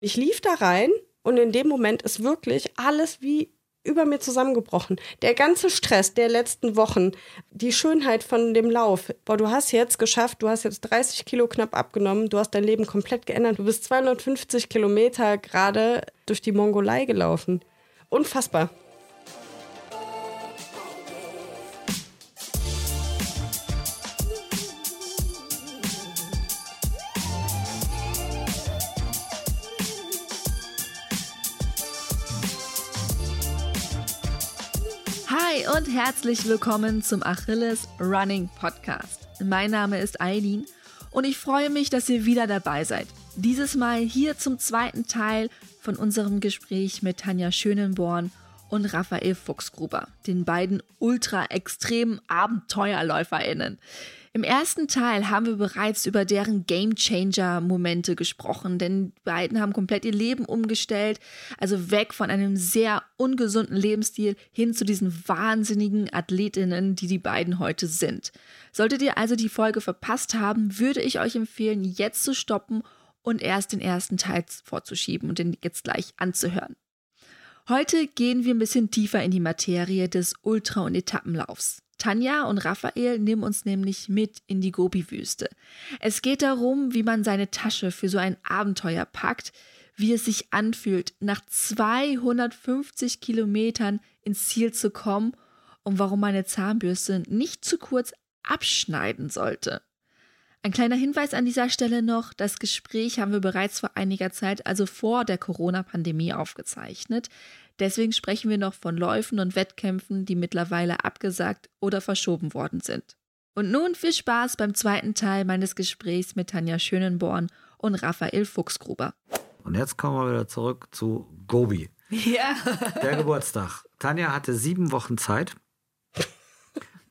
Ich lief da rein und in dem Moment ist wirklich alles wie über mir zusammengebrochen. Der ganze Stress der letzten Wochen, die Schönheit von dem Lauf. Boah, du hast jetzt geschafft, du hast jetzt 30 Kilo knapp abgenommen, du hast dein Leben komplett geändert. Du bist 250 Kilometer gerade durch die Mongolei gelaufen. Unfassbar. Und herzlich willkommen zum Achilles Running Podcast. Mein Name ist Eileen und ich freue mich, dass ihr wieder dabei seid. Dieses Mal hier zum zweiten Teil von unserem Gespräch mit Tanja Schönenborn und Raphael Fuchsgruber, den beiden ultra-extremen AbenteuerläuferInnen. Im ersten Teil haben wir bereits über deren Gamechanger-Momente gesprochen, denn die beiden haben komplett ihr Leben umgestellt, also weg von einem sehr ungesunden Lebensstil hin zu diesen wahnsinnigen Athletinnen, die die beiden heute sind. Solltet ihr also die Folge verpasst haben, würde ich euch empfehlen, jetzt zu stoppen und erst den ersten Teil vorzuschieben und den jetzt gleich anzuhören. Heute gehen wir ein bisschen tiefer in die Materie des Ultra- und Etappenlaufs. Tanja und Raphael nehmen uns nämlich mit in die Gobi-Wüste. Es geht darum, wie man seine Tasche für so ein Abenteuer packt, wie es sich anfühlt, nach 250 Kilometern ins Ziel zu kommen und warum meine Zahnbürste nicht zu kurz abschneiden sollte. Ein kleiner Hinweis an dieser Stelle noch, das Gespräch haben wir bereits vor einiger Zeit, also vor der Corona-Pandemie, aufgezeichnet. Deswegen sprechen wir noch von Läufen und Wettkämpfen, die mittlerweile abgesagt oder verschoben worden sind. Und nun viel Spaß beim zweiten Teil meines Gesprächs mit Tanja Schönenborn und Raphael Fuchsgruber. Und jetzt kommen wir wieder zurück zu Gobi. Ja. Der Geburtstag. Tanja hatte sieben Wochen Zeit.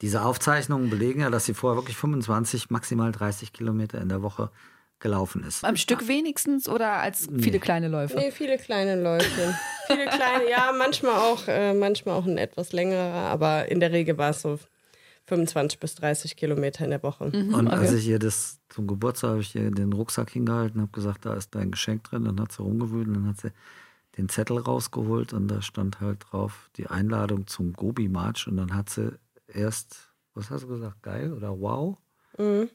Diese Aufzeichnungen belegen ja, dass sie vorher wirklich 25, maximal 30 Kilometer in der Woche gelaufen ist. Am Stück wenigstens oder als viele kleine Läufe? Nee, viele kleine Läufe. viele kleine, ja, manchmal auch, äh, manchmal auch ein etwas längerer, aber in der Regel war es so 25 bis 30 Kilometer in der Woche. Mhm, und als ich ihr das zum Geburtstag habe ich ihr den Rucksack hingehalten, habe gesagt, da ist dein Geschenk drin. Dann hat sie rumgewühlt und dann hat sie den Zettel rausgeholt und da stand halt drauf die Einladung zum Gobi-March und dann hat sie erst, was hast du gesagt, geil oder wow? Mhm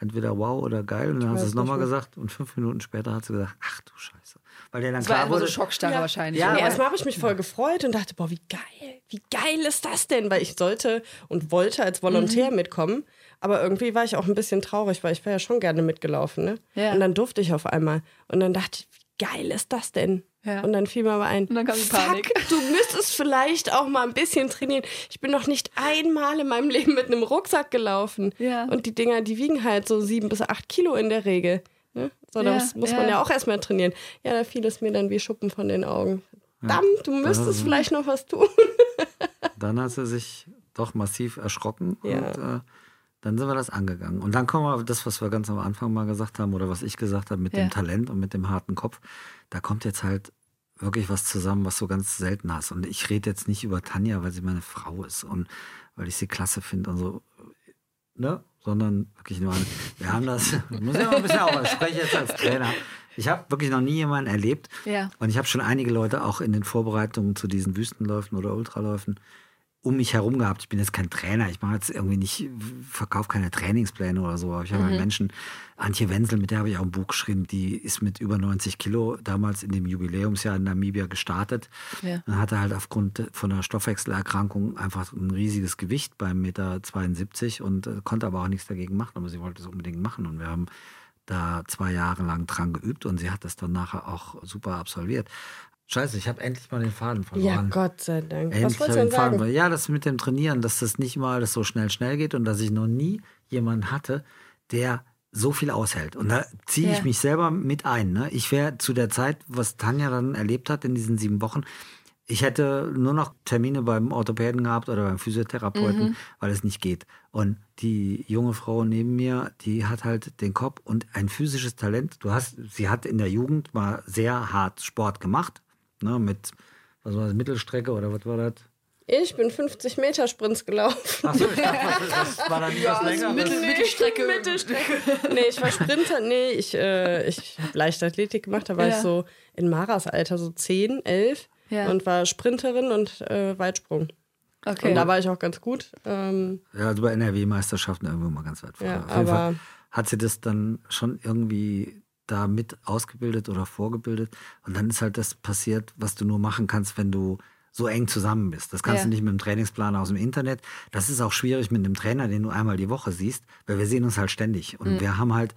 entweder wow oder geil. Und dann hat sie es nochmal gesagt und fünf Minuten später hat sie gesagt, ach du Scheiße. Weil der dann das klar war wurde. so Schockstarre ja. wahrscheinlich. Ja, erstmal habe ich mich voll gefreut und dachte, boah, wie geil, wie geil ist das denn? Weil ich sollte und wollte als Volontär mhm. mitkommen. Aber irgendwie war ich auch ein bisschen traurig, weil ich wäre ja schon gerne mitgelaufen. Ne? Ja. Und dann durfte ich auf einmal. Und dann dachte ich, wie geil ist das denn? Ja. Und dann fiel mir aber ein, und dann kam die Panik. Fuck, du müsstest vielleicht auch mal ein bisschen trainieren. Ich bin noch nicht einmal in meinem Leben mit einem Rucksack gelaufen. Ja. Und die Dinger, die wiegen halt so sieben bis acht Kilo in der Regel. Ne? So, da ja, muss, muss man ja auch erstmal trainieren. Ja, da fiel es mir dann wie Schuppen von den Augen. Verdammt, du müsstest vielleicht noch was tun. dann hat sie sich doch massiv erschrocken und äh, dann sind wir das angegangen. Und dann kommen wir auf das, was wir ganz am Anfang mal gesagt haben oder was ich gesagt habe mit dem Talent und mit dem harten Kopf. Da kommt jetzt halt wirklich was zusammen, was du ganz selten hast. Und ich rede jetzt nicht über Tanja, weil sie meine Frau ist und weil ich sie klasse finde und so, ne? Sondern wirklich nur, eine, wir haben das, ich muss ja mal ein bisschen auch, ich spreche jetzt als Trainer. Ich habe wirklich noch nie jemanden erlebt. Ja. Und ich habe schon einige Leute auch in den Vorbereitungen zu diesen Wüstenläufen oder Ultraläufen um mich herum gehabt. Ich bin jetzt kein Trainer, ich mache jetzt irgendwie nicht, verkaufe keine Trainingspläne oder so, aber ich habe mhm. einen Menschen, Antje Wenzel, mit der habe ich auch ein Buch geschrieben, die ist mit über 90 Kilo damals in dem Jubiläumsjahr in Namibia gestartet. Ja. Dann hatte halt aufgrund von einer Stoffwechselerkrankung einfach ein riesiges Gewicht beim Meter 72 und äh, konnte aber auch nichts dagegen machen, aber sie wollte es unbedingt machen und wir haben da zwei Jahre lang dran geübt und sie hat das dann nachher auch super absolviert. Scheiße, ich habe endlich mal den Faden verloren. Ja, Gott sei Dank. Endlich Was wolltest du denn sagen? Faden. Ja, das mit dem Trainieren, dass das nicht mal alles so schnell schnell geht und dass ich noch nie jemanden hatte, der so viel aushält. Und da ziehe ich ja. mich selber mit ein. Ne? Ich wäre zu der Zeit, was Tanja dann erlebt hat in diesen sieben Wochen, ich hätte nur noch Termine beim Orthopäden gehabt oder beim Physiotherapeuten, mhm. weil es nicht geht. Und die junge Frau neben mir, die hat halt den Kopf und ein physisches Talent. Du hast, sie hat in der Jugend mal sehr hart Sport gemacht, ne, mit, was war das, Mittelstrecke oder was war das? Ich bin 50 Meter Sprints gelaufen. Achso, ich dachte, das war dann nicht was länger. Mittel, Mittelstrecke. Mittelstrecke. Nee, ich war Sprinter. Nee, ich, äh, ich habe Leichtathletik gemacht. Da war Ja. ich so in Maras Alter, so 10, 11. Ja. Und war Sprinterin und äh, Weitsprung. Okay. Und da war ich auch ganz gut. Ähm, Ja, also bei NRW-Meisterschaften irgendwo mal ganz weit vorne. Ja, Auf jeden aber- Fall hat sie das dann schon irgendwie da mit ausgebildet oder vorgebildet. Und dann ist halt das passiert, was du nur machen kannst, wenn du so eng zusammen bist. Das kannst Ja. du nicht mit dem Trainingsplan aus dem Internet. Das ist auch schwierig mit einem Trainer, den du einmal die Woche siehst, weil wir sehen uns halt ständig. Und wir haben halt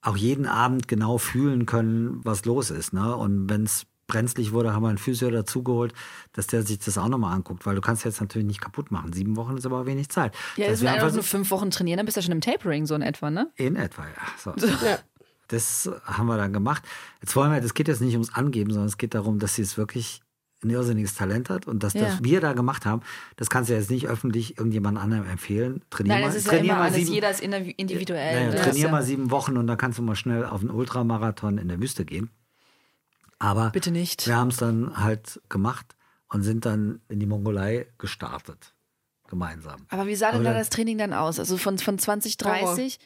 auch jeden Abend genau fühlen können, was los ist. Ne? Und wenn es brenzlig wurde, haben wir einen Physio dazugeholt, dass der sich das auch nochmal anguckt, weil du kannst jetzt natürlich nicht kaputt machen. Sieben Wochen ist aber wenig Zeit. Ja, Dass das wir sind einfach einfach nur fünf Wochen trainieren, dann bist du ja schon im Tapering so in etwa, ne? in etwa, ja. So. ja. Das haben wir dann gemacht. Jetzt wollen wir, das geht jetzt nicht ums Angeben, sondern es geht darum, dass sie es wirklich ein irrsinniges Talent hat und dass Ja. das wir da gemacht haben, das kannst du jetzt nicht öffentlich irgendjemand anderem empfehlen. Trainier Nein, mal, das ist ja trainier immer mal alles, sieben, jeder ist indiv- individuell. ja, Das trainier ist mal ja- sieben Wochen und dann kannst du mal schnell auf einen Ultramarathon in der Wüste gehen. Aber Bitte nicht. wir haben es dann halt gemacht und sind dann in die Mongolei gestartet. Gemeinsam. Aber wie sah denn Aber da das Training dann aus? Also von, von 2030?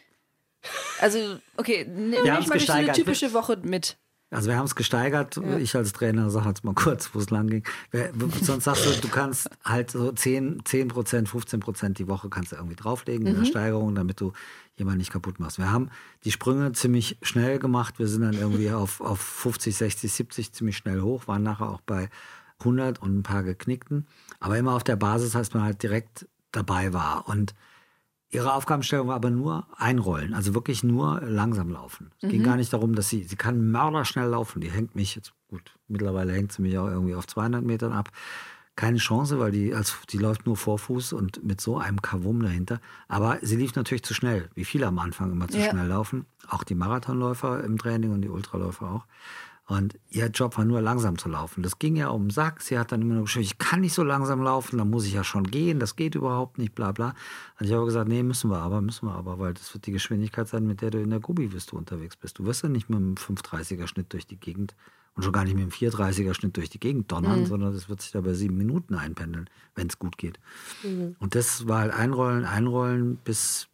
Also, okay, Wir nimm haben's ich mal durch so eine typische Woche mit. Also wir haben es gesteigert. Ich als Trainer sage jetzt mal kurz, wo es lang ging. Sonst sagst du, du kannst halt so 10, 10 Prozent, 15 Prozent die Woche kannst du irgendwie drauflegen in der Steigerung, damit du jemanden nicht kaputt machst. Wir haben die Sprünge ziemlich schnell gemacht. Wir sind dann irgendwie auf, auf 50, 60, 70 ziemlich schnell hoch, waren nachher auch bei 100 und ein paar geknickten. Aber immer auf der Basis, dass man halt direkt dabei war. Und Ihre Aufgabenstellung war aber nur einrollen, also wirklich nur langsam laufen. Es ging gar nicht darum, dass sie, sie kann mörderschnell laufen. Die hängt mich jetzt, gut, mittlerweile hängt sie mich auch irgendwie auf 200 Metern ab. Keine Chance, weil die, als, die läuft nur Vorfuß und mit so einem Kavum dahinter. Aber sie lief natürlich zu schnell, wie viele am Anfang immer zu Ja. schnell laufen. Auch die Marathonläufer im Training und die Ultraläufer auch. Und ihr Job war nur langsam zu laufen. Das ging ja um den Sack. Sie hat dann immer nur geschrieben, ich kann nicht so langsam laufen, dann muss ich ja schon gehen, das geht überhaupt nicht, bla bla. Und ich habe gesagt, nee, müssen wir aber, müssen wir aber, weil das wird die Geschwindigkeit sein, mit der du in der Gobi-Wüste unterwegs bist. Du wirst ja nicht mit einem 530er Schnitt durch die Gegend und schon gar nicht mit einem 430er Schnitt durch die Gegend donnern, sondern das wird sich da bei sieben Minuten einpendeln, wenn es gut geht. Und das war halt einrollen, einrollen, bis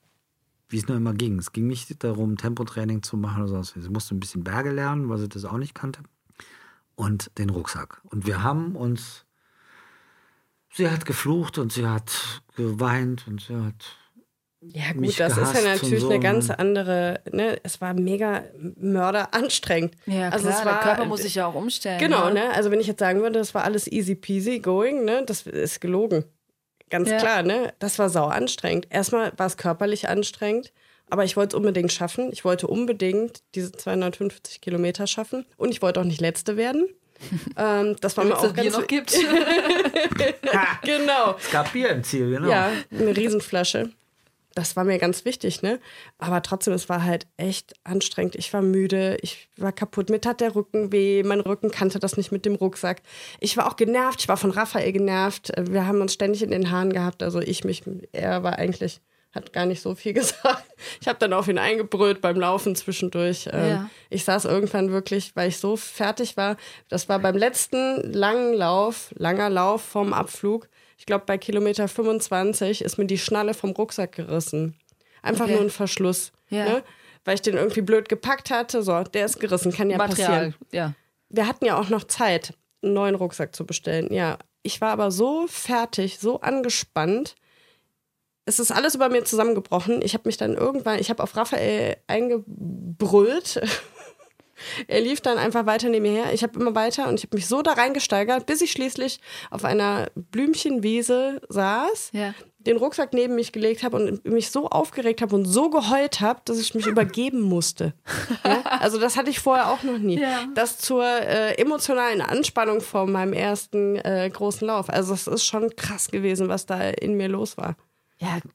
wie es nur immer ging. Es ging nicht darum, Tempotraining zu machen oder sonst was. Sie musste ein bisschen Berge lernen, weil sie das auch nicht kannte. Und den Rucksack. Und wir haben uns. Sie hat geflucht und sie hat geweint und sie hat. Ja, Mich gut, das ist ja natürlich so. eine ganz andere, ne? Es war mega mörder anstrengend. Ja, also klar, es war, der Körper muss sich ja auch umstellen. Genau, ne? ne? Also wenn ich jetzt sagen würde, das war alles easy peasy going, ne? Das ist gelogen. Ganz Ja. klar, ne? Das war sau anstrengend. Erstmal war es körperlich anstrengend, aber ich wollte es unbedingt schaffen. Ich wollte unbedingt diese 250 Kilometer schaffen und ich wollte auch nicht Letzte werden. ähm, das war mir auch das Bier ganz noch gibt. genau. Es gab Bier im Ziel, genau. Ja, eine Riesenflasche. Das war mir ganz wichtig, ne? Aber trotzdem, es war halt echt anstrengend. Ich war müde, ich war kaputt. Mir tat der Rücken weh. Mein Rücken kannte das nicht mit dem Rucksack. Ich war auch genervt. Ich war von Raphael genervt. Wir haben uns ständig in den Haaren gehabt. Also ich mich, er war eigentlich, hat gar nicht so viel gesagt. Ich habe dann auf ihn eingebrüllt beim Laufen zwischendurch. Ähm, Ja. Ich saß irgendwann wirklich, weil ich so fertig war. Das war beim letzten langen Lauf, langer Lauf vom Abflug. Ich glaube, bei Kilometer 25 ist mir die Schnalle vom Rucksack gerissen. Einfach Okay. nur ein Verschluss. Ja. Ne? Weil ich den irgendwie blöd gepackt hatte. So, der ist gerissen, kann ja Material, passieren. ja. Wir hatten ja auch noch Zeit, einen neuen Rucksack zu bestellen. Ja, ich war aber so fertig, so angespannt. Es ist alles über mir zusammengebrochen. Ich habe mich dann irgendwann, ich habe auf Raphael eingebrüllt. er lief dann einfach weiter neben mir her. Ich habe immer weiter und ich habe mich so da reingesteigert, bis ich schließlich auf einer Blümchenwiese saß, Ja. den Rucksack neben mich gelegt habe und mich so aufgeregt habe und so geheult habe, dass ich mich übergeben musste. Ja? Also das hatte ich vorher auch noch nie. Ja. Das zur äh, emotionalen Anspannung vor meinem ersten äh, großen Lauf. Also es ist schon krass gewesen, was da in mir los war. Ja, Also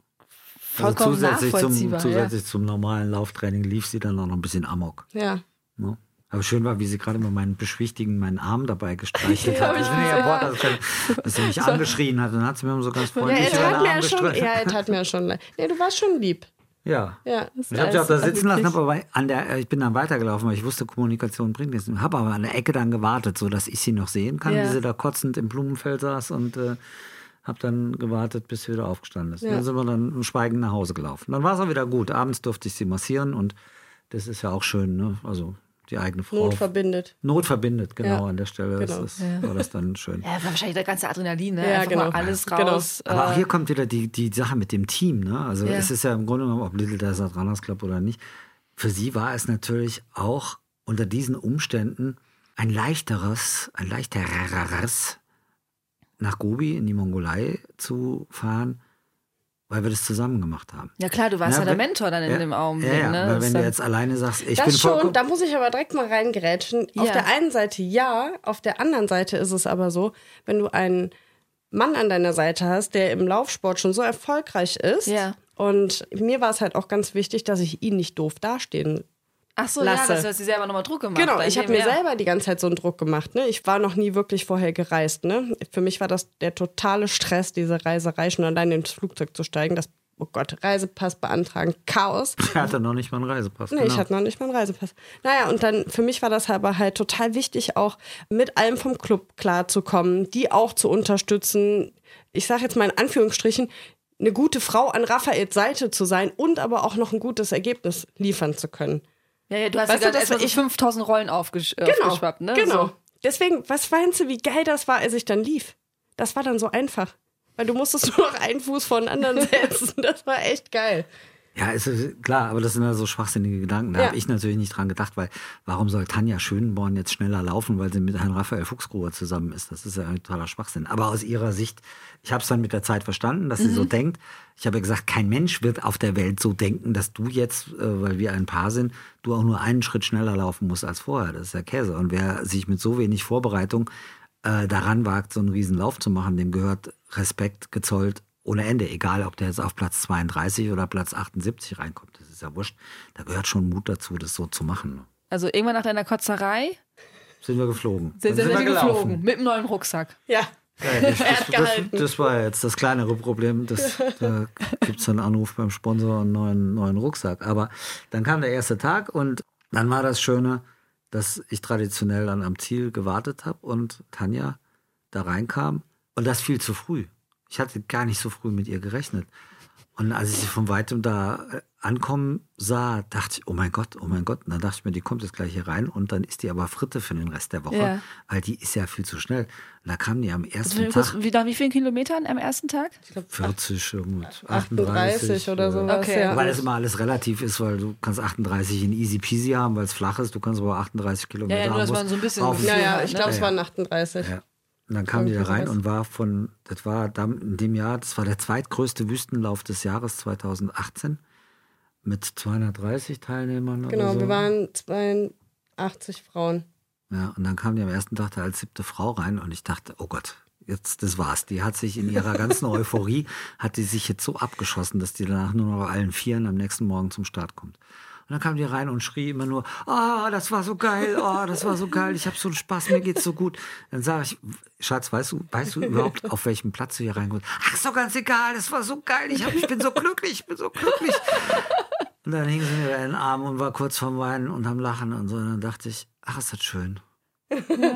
vollkommen zusätzlich zum, nachvollziehbar. ja. zusätzlich zum normalen Lauftraining lief sie dann auch noch ein bisschen amok. Ja. Ne? Aber schön war, wie sie gerade mit meinen beschwichtigen, meinen Arm dabei gestreichelt hat. Ich bin ja Bord, dass, dass sie mich angeschrien hat. Dann hat sie mir so ganz Ja, freundlich Arm ja schon, gestreichelt. ja, er tat mir schon. Nee, du warst schon lieb. Ja. Ja. Ich habe sie auch da sitzen lassen, hab aber an der, ich bin dann weitergelaufen, weil ich wusste, Kommunikation bringt nichts. Habe aber an der Ecke dann gewartet, so dass ich sie noch sehen kann, Ja. wie sie da kotzend im Blumenfeld saß und äh, habe dann gewartet, bis sie wieder aufgestanden ist. Ja. Dann sind wir dann schweigend nach Hause gelaufen. Dann war es auch wieder gut. Abends durfte ich sie massieren und das ist ja auch schön, ne? Also die eigene Frau. Not verbindet. Not verbindet, genau, ja. an der Stelle genau. das, ja. war das dann schön. Ja, war wahrscheinlich der ganze Adrenalin, ne? Ja, Einfach genau. alles genau. raus. Genau. Aber auch hier kommt wieder die, die Sache mit dem Team, ne? Also es ist ja im Grunde genommen, ob Little Desert Runners Club oder nicht, für sie war es natürlich auch unter diesen Umständen ein leichteres, ein leichteres nach Gobi in die Mongolei zu fahren, weil wir das zusammen gemacht haben. Ja klar, du warst ja, ja der Mentor dann in ja, dem Augenblick. Ja. Ne? weil wenn du jetzt alleine sagst, ich das bin schon, da muss ich aber direkt mal reingerätschen. Ja. Auf der einen Seite ja, auf der anderen Seite ist es aber so, wenn du einen Mann an deiner Seite hast, der im Laufsport schon so erfolgreich ist. Ja. Und mir war es halt auch ganz wichtig, dass ich ihn nicht doof dastehen Ach so, lasse. ja, das hast du selber nochmal Druck gemacht. Genau, ich habe mir selber die ganze Zeit so einen Druck gemacht. Ne? Ich war noch nie wirklich vorher gereist. Ne? Für mich war das der totale Stress, diese Reiserei, schon allein ins Flugzeug zu steigen. Das, oh Gott, Reisepass beantragen, Chaos. Ich hatte noch nicht mal einen Reisepass. Nee, genau. ich hatte noch nicht mal einen Reisepass. Naja, und dann für mich war das aber halt total wichtig, auch mit allem vom Club klarzukommen, die auch zu unterstützen. Ich sage jetzt mal in Anführungsstrichen, eine gute Frau an Raphaels Seite zu sein und aber auch noch ein gutes Ergebnis liefern zu können. Ja, ja, du hast weißt ja gerade erstmal so 5000 Rollen aufgesch äh, genau, aufgeschwappt, ne? Genau. So. Deswegen, was meinst du, wie geil das war, als ich dann lief? Das war dann so einfach. Weil du musstest nur noch einen Fuß vor den anderen setzen. Das war echt geil. Ja, ist klar, aber das sind ja so schwachsinnige Gedanken. Da ja. habe ich natürlich nicht dran gedacht, weil warum soll Tanja Schönborn jetzt schneller laufen, weil sie mit Herrn Raphael Fuchsgruber zusammen ist? Das ist ja ein totaler Schwachsinn. Aber aus ihrer Sicht, ich habe es dann mit der Zeit verstanden, dass mhm. sie so mhm. denkt. Ich habe gesagt, kein Mensch wird auf der Welt so denken, dass du jetzt, äh, weil wir ein Paar sind, du auch nur einen Schritt schneller laufen musst als vorher. Das ist ja Käse. Und wer sich mit so wenig Vorbereitung äh, daran wagt, so einen riesen Lauf zu machen, dem gehört Respekt gezollt ohne Ende, egal ob der jetzt auf Platz 32 oder Platz 78 reinkommt, das ist ja wurscht. Da gehört schon Mut dazu, das so zu machen. Also irgendwann nach deiner Kotzerei sind wir geflogen. Sind, sind, sind wir geflogen mit dem neuen Rucksack. Ja. Ja, das, das, das, das, war jetzt das kleinere Problem. Das, da gibt es einen Anruf beim Sponsor einen neuen, neuen Rucksack. Aber dann kam der erste Tag und dann war das Schöne, dass ich traditionell dann am Ziel gewartet habe und Tanja da reinkam und das viel zu früh. Ich hatte gar nicht so früh mit ihr gerechnet. Und als ich sie von weitem da äh, ankommen sah, dachte ich, oh mein Gott, oh mein Gott. Und dann dachte ich mir, die kommt jetzt gleich hier rein und dann ist die aber Fritte für den Rest der Woche, ja. weil die ist ja viel zu schnell. Und da kam die am ersten wie, Tag. Wie, wie vielen Kilometern am ersten Tag? Ich glaube 40, 38, 38 oder sowas. Okay. Ja. Weil das immer alles relativ ist, weil du kannst 38 in easy peasy haben, weil es flach ist. Du kannst aber 38 Kilometer ja, ja, nur, haben. Man so ein bisschen ja, ja, ich glaube, es waren 38. Ja. Und dann kam die da rein und war von, das war in dem Jahr, das war der zweitgrößte Wüstenlauf des Jahres 2018 mit 230 Teilnehmern. Genau, so. wir waren 82 Frauen. Ja, und dann kam die am ersten Tag da als siebte Frau rein und ich dachte, oh Gott, jetzt, das war's. Die hat sich in ihrer ganzen Euphorie, hat die sich jetzt so abgeschossen, dass die danach nur noch allen Vieren am nächsten Morgen zum Start kommt. Und dann kam die rein und schrie immer nur, oh, das war so geil, oh, das war so geil, ich habe so einen Spaß, mir geht's so gut. Dann sage ich, Schatz, weißt du, weißt du überhaupt, auf welchem Platz du hier reinkommst? Ach, ist doch ganz egal, das war so geil, ich, hab, ich bin so glücklich, ich bin so glücklich. Und dann hing sie mir in den Arm und war kurz vorm Weinen und am Lachen und so. Und dann dachte ich, ach, ist das schön.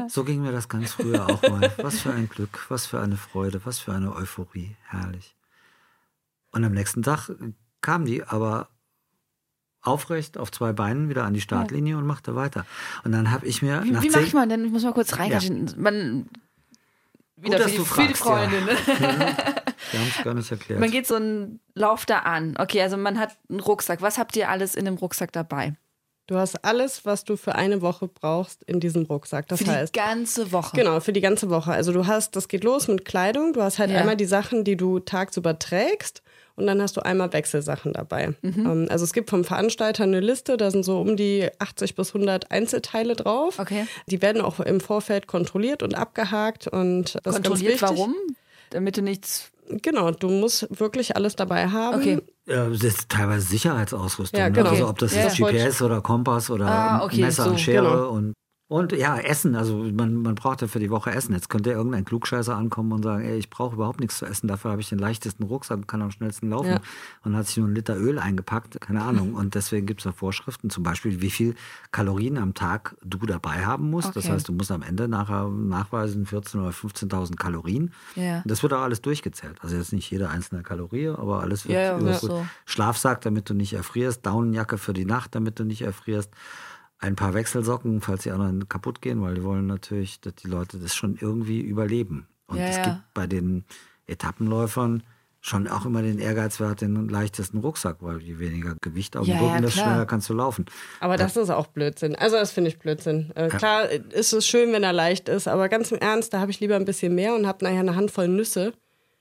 So ging mir das ganz früher auch mal. Was für ein Glück, was für eine Freude, was für eine Euphorie. Herrlich. Und am nächsten Tag kam die aber aufrecht auf zwei Beinen wieder an die Startlinie ja. und machte weiter. Und dann habe ich mir. Wie, wie macht man denn? Ich muss mal kurz reingehen. Ja. Man, wieder Gut, für, die, für die Freunde. Ne? Ja. Wir haben es gar nicht erklärt. Man geht so einen Lauf da an. Okay, also man hat einen Rucksack. Was habt ihr alles in dem Rucksack dabei? Du hast alles, was du für eine Woche brauchst, in diesem Rucksack. Das für heißt, die ganze Woche. Genau, für die ganze Woche. Also du hast, das geht los mit Kleidung. Du hast halt ja. einmal die Sachen, die du tagsüber trägst und dann hast du einmal Wechselsachen dabei. Mhm. Ähm, also es gibt vom Veranstalter eine Liste, da sind so um die 80 bis 100 Einzelteile drauf. Okay. Die werden auch im Vorfeld kontrolliert und abgehakt und das kontrolliert ist ganz warum? Damit du nichts Genau, du musst wirklich alles dabei haben. Okay. Ja, das ist teilweise Sicherheitsausrüstung. Ja, ne? genau. Ne? Also ob das ja, jetzt GPS oder Kompass oder ah, okay, Messer so, und Schere genau. und Und ja, Essen, also man, man braucht ja für die Woche Essen. Jetzt könnte ja irgendein Klugscheißer ankommen und sagen, ey, ich brauche überhaupt nichts zu essen, dafür habe ich den leichtesten Rucksack und kann am schnellsten laufen. Ja. Und hat sich nur einen Liter Öl eingepackt, keine Ahnung. Und deswegen gibt es da Vorschriften, zum Beispiel, wie viel Kalorien am Tag du dabei haben musst. Okay. Das heißt, du musst am Ende nachher nachweisen 14.000 oder 15.000 Kalorien. Ja. Das wird auch alles durchgezählt. Also jetzt nicht jede einzelne Kalorie, aber alles wird ja, ja, so. Schlafsack, damit du nicht erfrierst, Daunenjacke für die Nacht, damit du nicht erfrierst ein paar Wechselsocken, falls die anderen kaputt gehen, weil die wollen natürlich, dass die Leute das schon irgendwie überleben. Und ja, es ja. gibt bei den Etappenläufern schon auch immer den Ehrgeizwert, den leichtesten Rucksack, weil je weniger Gewicht auf dem ja, Rücken, desto schneller kannst du laufen. Aber das, das ist auch Blödsinn. Also das finde ich Blödsinn. Äh, klar ist es schön, wenn er leicht ist, aber ganz im Ernst, da habe ich lieber ein bisschen mehr und habe nachher eine Handvoll Nüsse,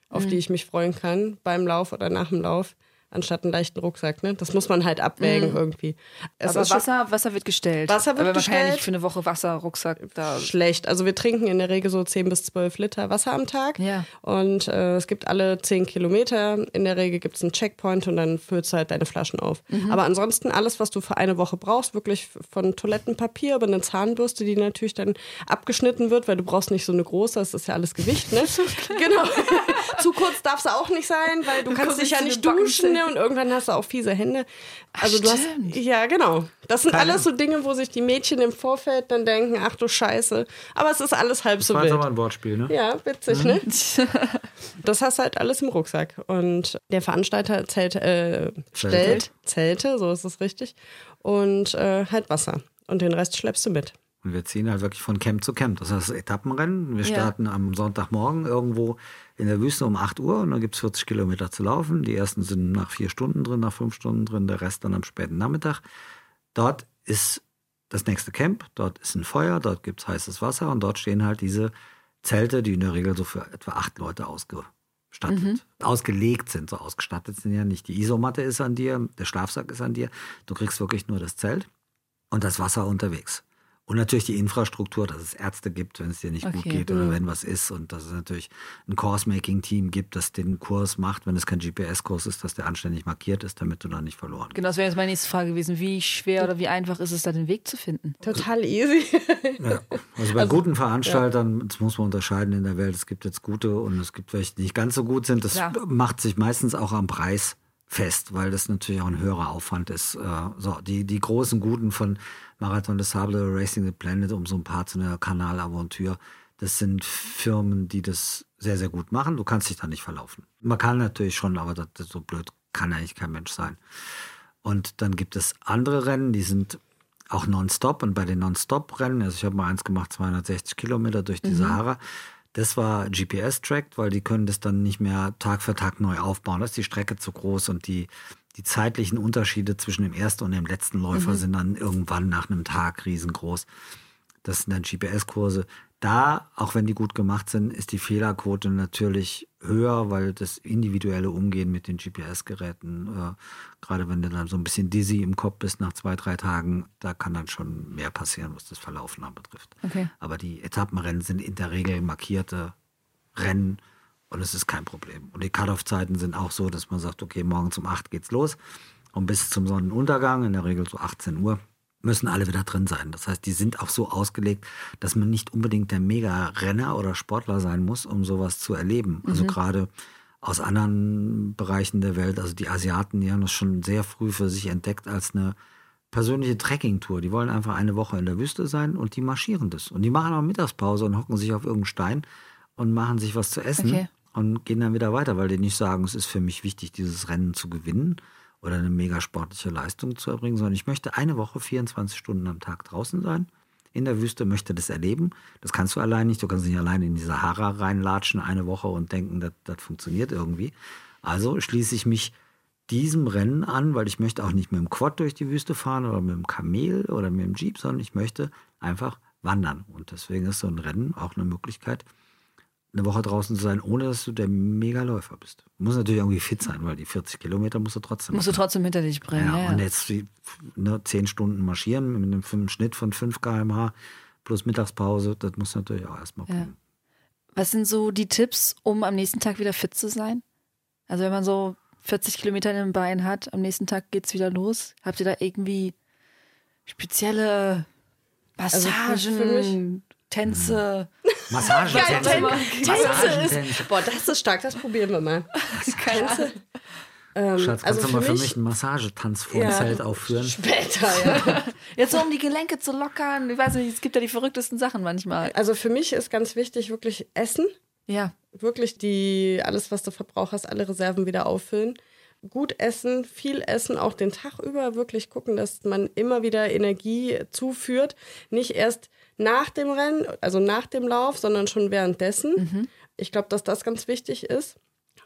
auf mhm. die ich mich freuen kann beim Lauf oder nach dem Lauf anstatt einen leichten Rucksack. Ne? Das muss man halt abwägen mhm. irgendwie. Es Aber Wasser, Wasser wird gestellt. Wasser wird Aber gestellt. wahrscheinlich für eine Woche Wasser, Rucksack da. Schlecht. Also wir trinken in der Regel so 10 bis 12 Liter Wasser am Tag. Ja. Und äh, es gibt alle 10 Kilometer. In der Regel gibt es einen Checkpoint und dann füllst du halt deine Flaschen auf. Mhm. Aber ansonsten alles, was du für eine Woche brauchst, wirklich von Toilettenpapier über eine Zahnbürste, die natürlich dann abgeschnitten wird, weil du brauchst nicht so eine große, das ist ja alles Gewicht, ne? genau. Zu kurz darf es auch nicht sein, weil du, du kannst dich ja nicht duschen ne? und irgendwann hast du auch fiese Hände. Also ach, du hast ja genau. Das sind Keine. alles so Dinge, wo sich die Mädchen im Vorfeld dann denken, ach du Scheiße. Aber es ist alles halb das so war wild. Das war ein Wortspiel, ne? Ja, witzig, mhm. ne? das hast halt alles im Rucksack. Und der Veranstalter zählt, äh, stellt Zelte, so ist es richtig. Und äh, halt Wasser. Und den Rest schleppst du mit. Und wir ziehen halt wirklich von Camp zu Camp. Das heißt Etappenrennen. Wir starten ja. am Sonntagmorgen irgendwo in der Wüste um 8 Uhr und dann gibt es 40 Kilometer zu laufen. Die ersten sind nach vier Stunden drin, nach fünf Stunden drin, der Rest dann am späten Nachmittag. Dort ist das nächste Camp, dort ist ein Feuer, dort gibt es heißes Wasser und dort stehen halt diese Zelte, die in der Regel so für etwa acht Leute ausgestattet, mhm. ausgelegt sind. So ausgestattet sind ja nicht. Die Isomatte ist an dir, der Schlafsack ist an dir. Du kriegst wirklich nur das Zelt und das Wasser unterwegs. Und natürlich die Infrastruktur, dass es Ärzte gibt, wenn es dir nicht okay. gut geht oder mhm. wenn was ist. Und dass es natürlich ein Course-Making-Team gibt, das den Kurs macht, wenn es kein GPS-Kurs ist, dass der anständig markiert ist, damit du da nicht verloren Genau, das wäre jetzt meine nächste Frage gewesen. Wie schwer oder wie einfach ist es da, den Weg zu finden? Total easy. ja. Also bei also, guten Veranstaltern, ja. das muss man unterscheiden in der Welt, es gibt jetzt gute und es gibt welche, die nicht ganz so gut sind. Das ja. macht sich meistens auch am Preis fest, weil das natürlich auch ein höherer Aufwand ist. Äh, so, die, die großen Guten von Marathon des Sable, Racing the Planet, um so ein paar zu einer Kanalaventur. Das sind Firmen, die das sehr, sehr gut machen. Du kannst dich da nicht verlaufen. Man kann natürlich schon, aber das, das so blöd kann eigentlich kein Mensch sein. Und dann gibt es andere Rennen, die sind auch nonstop. Und bei den Nonstop-Rennen, also ich habe mal eins gemacht, 260 Kilometer durch die mhm. Sahara. Das war GPS-tracked, weil die können das dann nicht mehr Tag für Tag neu aufbauen. Da ist die Strecke zu groß und die die zeitlichen Unterschiede zwischen dem ersten und dem letzten Läufer mhm. sind dann irgendwann nach einem Tag riesengroß. Das sind dann GPS-Kurse. Da, auch wenn die gut gemacht sind, ist die Fehlerquote natürlich höher, weil das individuelle Umgehen mit den GPS-Geräten, äh, gerade wenn du dann so ein bisschen dizzy im Kopf bist nach zwei, drei Tagen, da kann dann schon mehr passieren, was das Verlaufen anbetrifft. Okay. Aber die Etappenrennen sind in der Regel markierte Rennen, und es ist kein Problem. Und die Cut-Off-Zeiten sind auch so, dass man sagt, okay, morgens um 8 geht's los. Und bis zum Sonnenuntergang, in der Regel so 18 Uhr, müssen alle wieder drin sein. Das heißt, die sind auch so ausgelegt, dass man nicht unbedingt der Mega-Renner oder Sportler sein muss, um sowas zu erleben. Also mhm. gerade aus anderen Bereichen der Welt, also die Asiaten, die haben das schon sehr früh für sich entdeckt als eine persönliche Trekkingtour. Die wollen einfach eine Woche in der Wüste sein und die marschieren das. Und die machen auch Mittagspause und hocken sich auf irgendeinen Stein und machen sich was zu essen. Okay und gehen dann wieder weiter, weil die nicht sagen, es ist für mich wichtig, dieses Rennen zu gewinnen oder eine mega sportliche Leistung zu erbringen, sondern ich möchte eine Woche 24 Stunden am Tag draußen sein, in der Wüste, möchte das erleben. Das kannst du allein nicht. Du kannst nicht allein in die Sahara reinlatschen eine Woche und denken, das, das funktioniert irgendwie. Also schließe ich mich diesem Rennen an, weil ich möchte auch nicht mit dem Quad durch die Wüste fahren oder mit dem Kamel oder mit dem Jeep, sondern ich möchte einfach wandern. Und deswegen ist so ein Rennen auch eine Möglichkeit, eine Woche draußen zu sein, ohne dass du der Megaläufer bist. Du musst natürlich irgendwie fit sein, weil die 40 Kilometer musst du trotzdem Musst machen. du trotzdem hinter dich bringen. Ja, ja. und jetzt ne, 10 Stunden marschieren mit einem Schnitt von 5 km/h plus Mittagspause, das muss natürlich auch erstmal bringen. Ja. Was sind so die Tipps, um am nächsten Tag wieder fit zu sein? Also wenn man so 40 Kilometer in den Beinen hat, am nächsten Tag geht es wieder los. Habt ihr da irgendwie spezielle Massagen, also Tänze. Massage, Tänze. Tänze Boah, das ist stark, das probieren wir mal. Tänze. Ähm, Schatz, kannst also du mal für mich, mich einen Massagetanz vor dem ja, Zelt aufführen? Später, ja. Jetzt so, um die Gelenke zu lockern. Ich weiß nicht, es gibt ja die verrücktesten Sachen manchmal. Also für mich ist ganz wichtig wirklich Essen. Ja. Wirklich die, alles, was du verbrauchst, alle Reserven wieder auffüllen. Gut essen, viel essen, auch den Tag über wirklich gucken, dass man immer wieder Energie zuführt. Nicht erst nach dem Rennen, also nach dem Lauf, sondern schon währenddessen. Mhm. Ich glaube, dass das ganz wichtig ist.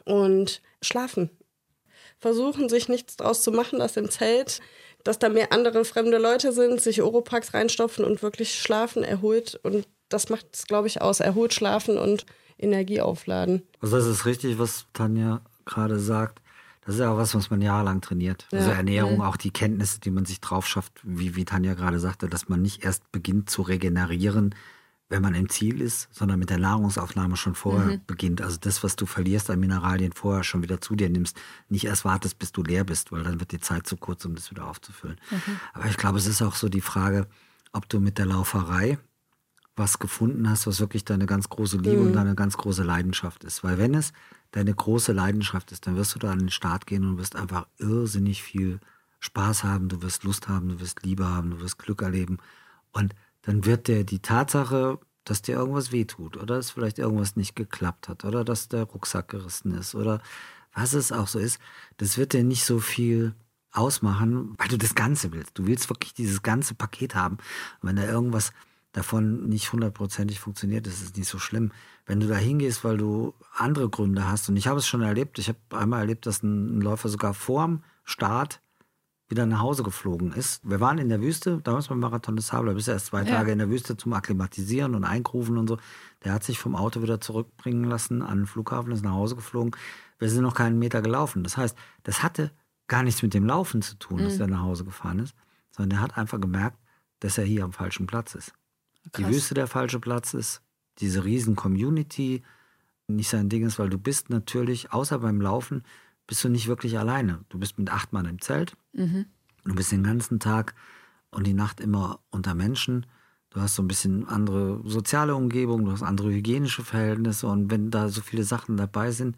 Und schlafen versuchen, sich nichts draus zu machen, dass im Zelt, dass da mehr andere fremde Leute sind, sich Oropax reinstopfen und wirklich schlafen, erholt. Und das macht es, glaube ich, aus. Erholt schlafen und Energie aufladen. Also das ist richtig, was Tanja gerade sagt. Das ist ja auch was, was man jahrelang trainiert. Also ja. Also Ernährung, mhm. auch die Kenntnisse, die man sich drauf schafft, wie, wie Tanja gerade sagte, dass man nicht erst beginnt zu regenerieren, wenn man im Ziel ist, sondern mit der Nahrungsaufnahme schon vorher mhm. beginnt. Also das, was du verlierst an Mineralien vorher schon wieder zu dir nimmst, nicht erst wartest, bis du leer bist, weil dann wird die Zeit zu kurz, um das wieder aufzufüllen. Mhm. Aber ich glaube, es ist auch so die Frage, ob du mit der Lauferei was gefunden hast, was wirklich deine ganz große Liebe mhm. und deine ganz große Leidenschaft ist. Weil wenn es deine große Leidenschaft ist, dann wirst du da an den Start gehen und wirst einfach irrsinnig viel Spaß haben, du wirst Lust haben, du wirst Liebe haben, du wirst Glück erleben. Und dann wird dir die Tatsache, dass dir irgendwas wehtut oder dass vielleicht irgendwas nicht geklappt hat oder dass der Rucksack gerissen ist oder was es auch so ist, das wird dir nicht so viel ausmachen, weil du das Ganze willst. Du willst wirklich dieses ganze Paket haben. Und wenn da irgendwas davon nicht hundertprozentig funktioniert, ist es nicht so schlimm. Wenn du da hingehst, weil du andere Gründe hast, und ich habe es schon erlebt, ich habe einmal erlebt, dass ein Läufer sogar vorm Start wieder nach Hause geflogen ist. Wir waren in der Wüste, damals beim Marathon des Sable, bist erst zwei ja. Tage in der Wüste zum Akklimatisieren und Eingrufen und so. Der hat sich vom Auto wieder zurückbringen lassen an den Flughafen, ist nach Hause geflogen. Wir sind noch keinen Meter gelaufen. Das heißt, das hatte gar nichts mit dem Laufen zu tun, mhm. dass er nach Hause gefahren ist, sondern er hat einfach gemerkt, dass er hier am falschen Platz ist. Krass. Die Wüste der falsche Platz ist, diese riesen Community nicht sein Ding ist, weil du bist natürlich, außer beim Laufen, bist du nicht wirklich alleine. Du bist mit acht Mann im Zelt. Mhm. Du bist den ganzen Tag und die Nacht immer unter Menschen. Du hast so ein bisschen andere soziale Umgebung, du hast andere hygienische Verhältnisse und wenn da so viele Sachen dabei sind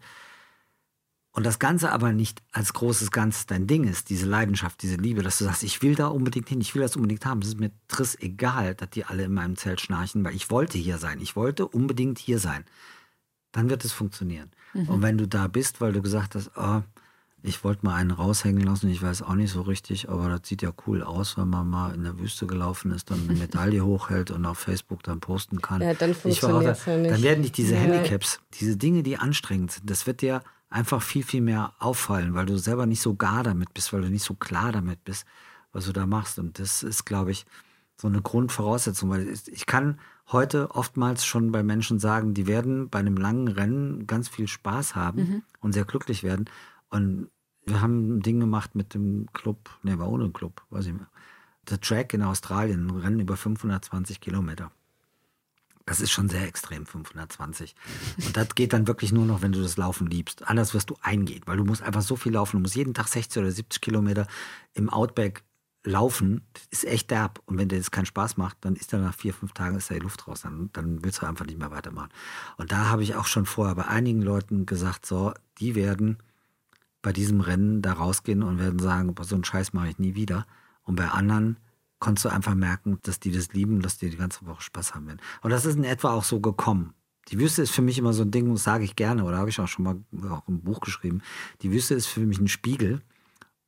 und das Ganze aber nicht als großes Ganzes dein Ding ist, diese Leidenschaft, diese Liebe, dass du sagst, ich will da unbedingt hin, ich will das unbedingt haben. Es ist mir triss egal, dass die alle in meinem Zelt schnarchen, weil ich wollte hier sein. Ich wollte unbedingt hier sein. Dann wird es funktionieren. Mhm. Und wenn du da bist, weil du gesagt hast, oh, ich wollte mal einen raushängen lassen, ich weiß auch nicht so richtig, aber das sieht ja cool aus, wenn man mal in der Wüste gelaufen ist, dann eine Medaille hochhält und auf Facebook dann posten kann. Ja, dann funktioniert ja nicht. Dann werden nicht diese ja. Handicaps, diese Dinge, die anstrengend sind, das wird dir einfach viel, viel mehr auffallen, weil du selber nicht so gar damit bist, weil du nicht so klar damit bist, was du da machst. Und das ist, glaube ich, so eine Grundvoraussetzung, weil ich kann heute oftmals schon bei Menschen sagen, die werden bei einem langen Rennen ganz viel Spaß haben mhm. und sehr glücklich werden. Und wir haben ein Ding gemacht mit dem Club, ne, war ohne Club, weiß ich mehr. The Track in Australien, ein Rennen über 520 Kilometer. Das ist schon sehr extrem, 520. Und das geht dann wirklich nur noch, wenn du das Laufen liebst. Anders wirst du eingehen, weil du musst einfach so viel laufen. Du musst jeden Tag 60 oder 70 Kilometer im Outback Laufen ist echt derb. Und wenn dir das keinen Spaß macht, dann ist da nach vier, fünf Tagen ist da die Luft raus. Dann, dann willst du einfach nicht mehr weitermachen. Und da habe ich auch schon vorher bei einigen Leuten gesagt, so, die werden bei diesem Rennen da rausgehen und werden sagen, so einen Scheiß mache ich nie wieder. Und bei anderen konntest du einfach merken, dass die das lieben, dass die die ganze Woche Spaß haben werden. Und das ist in etwa auch so gekommen. Die Wüste ist für mich immer so ein Ding, das sage ich gerne, oder habe ich auch schon mal auch im Buch geschrieben. Die Wüste ist für mich ein Spiegel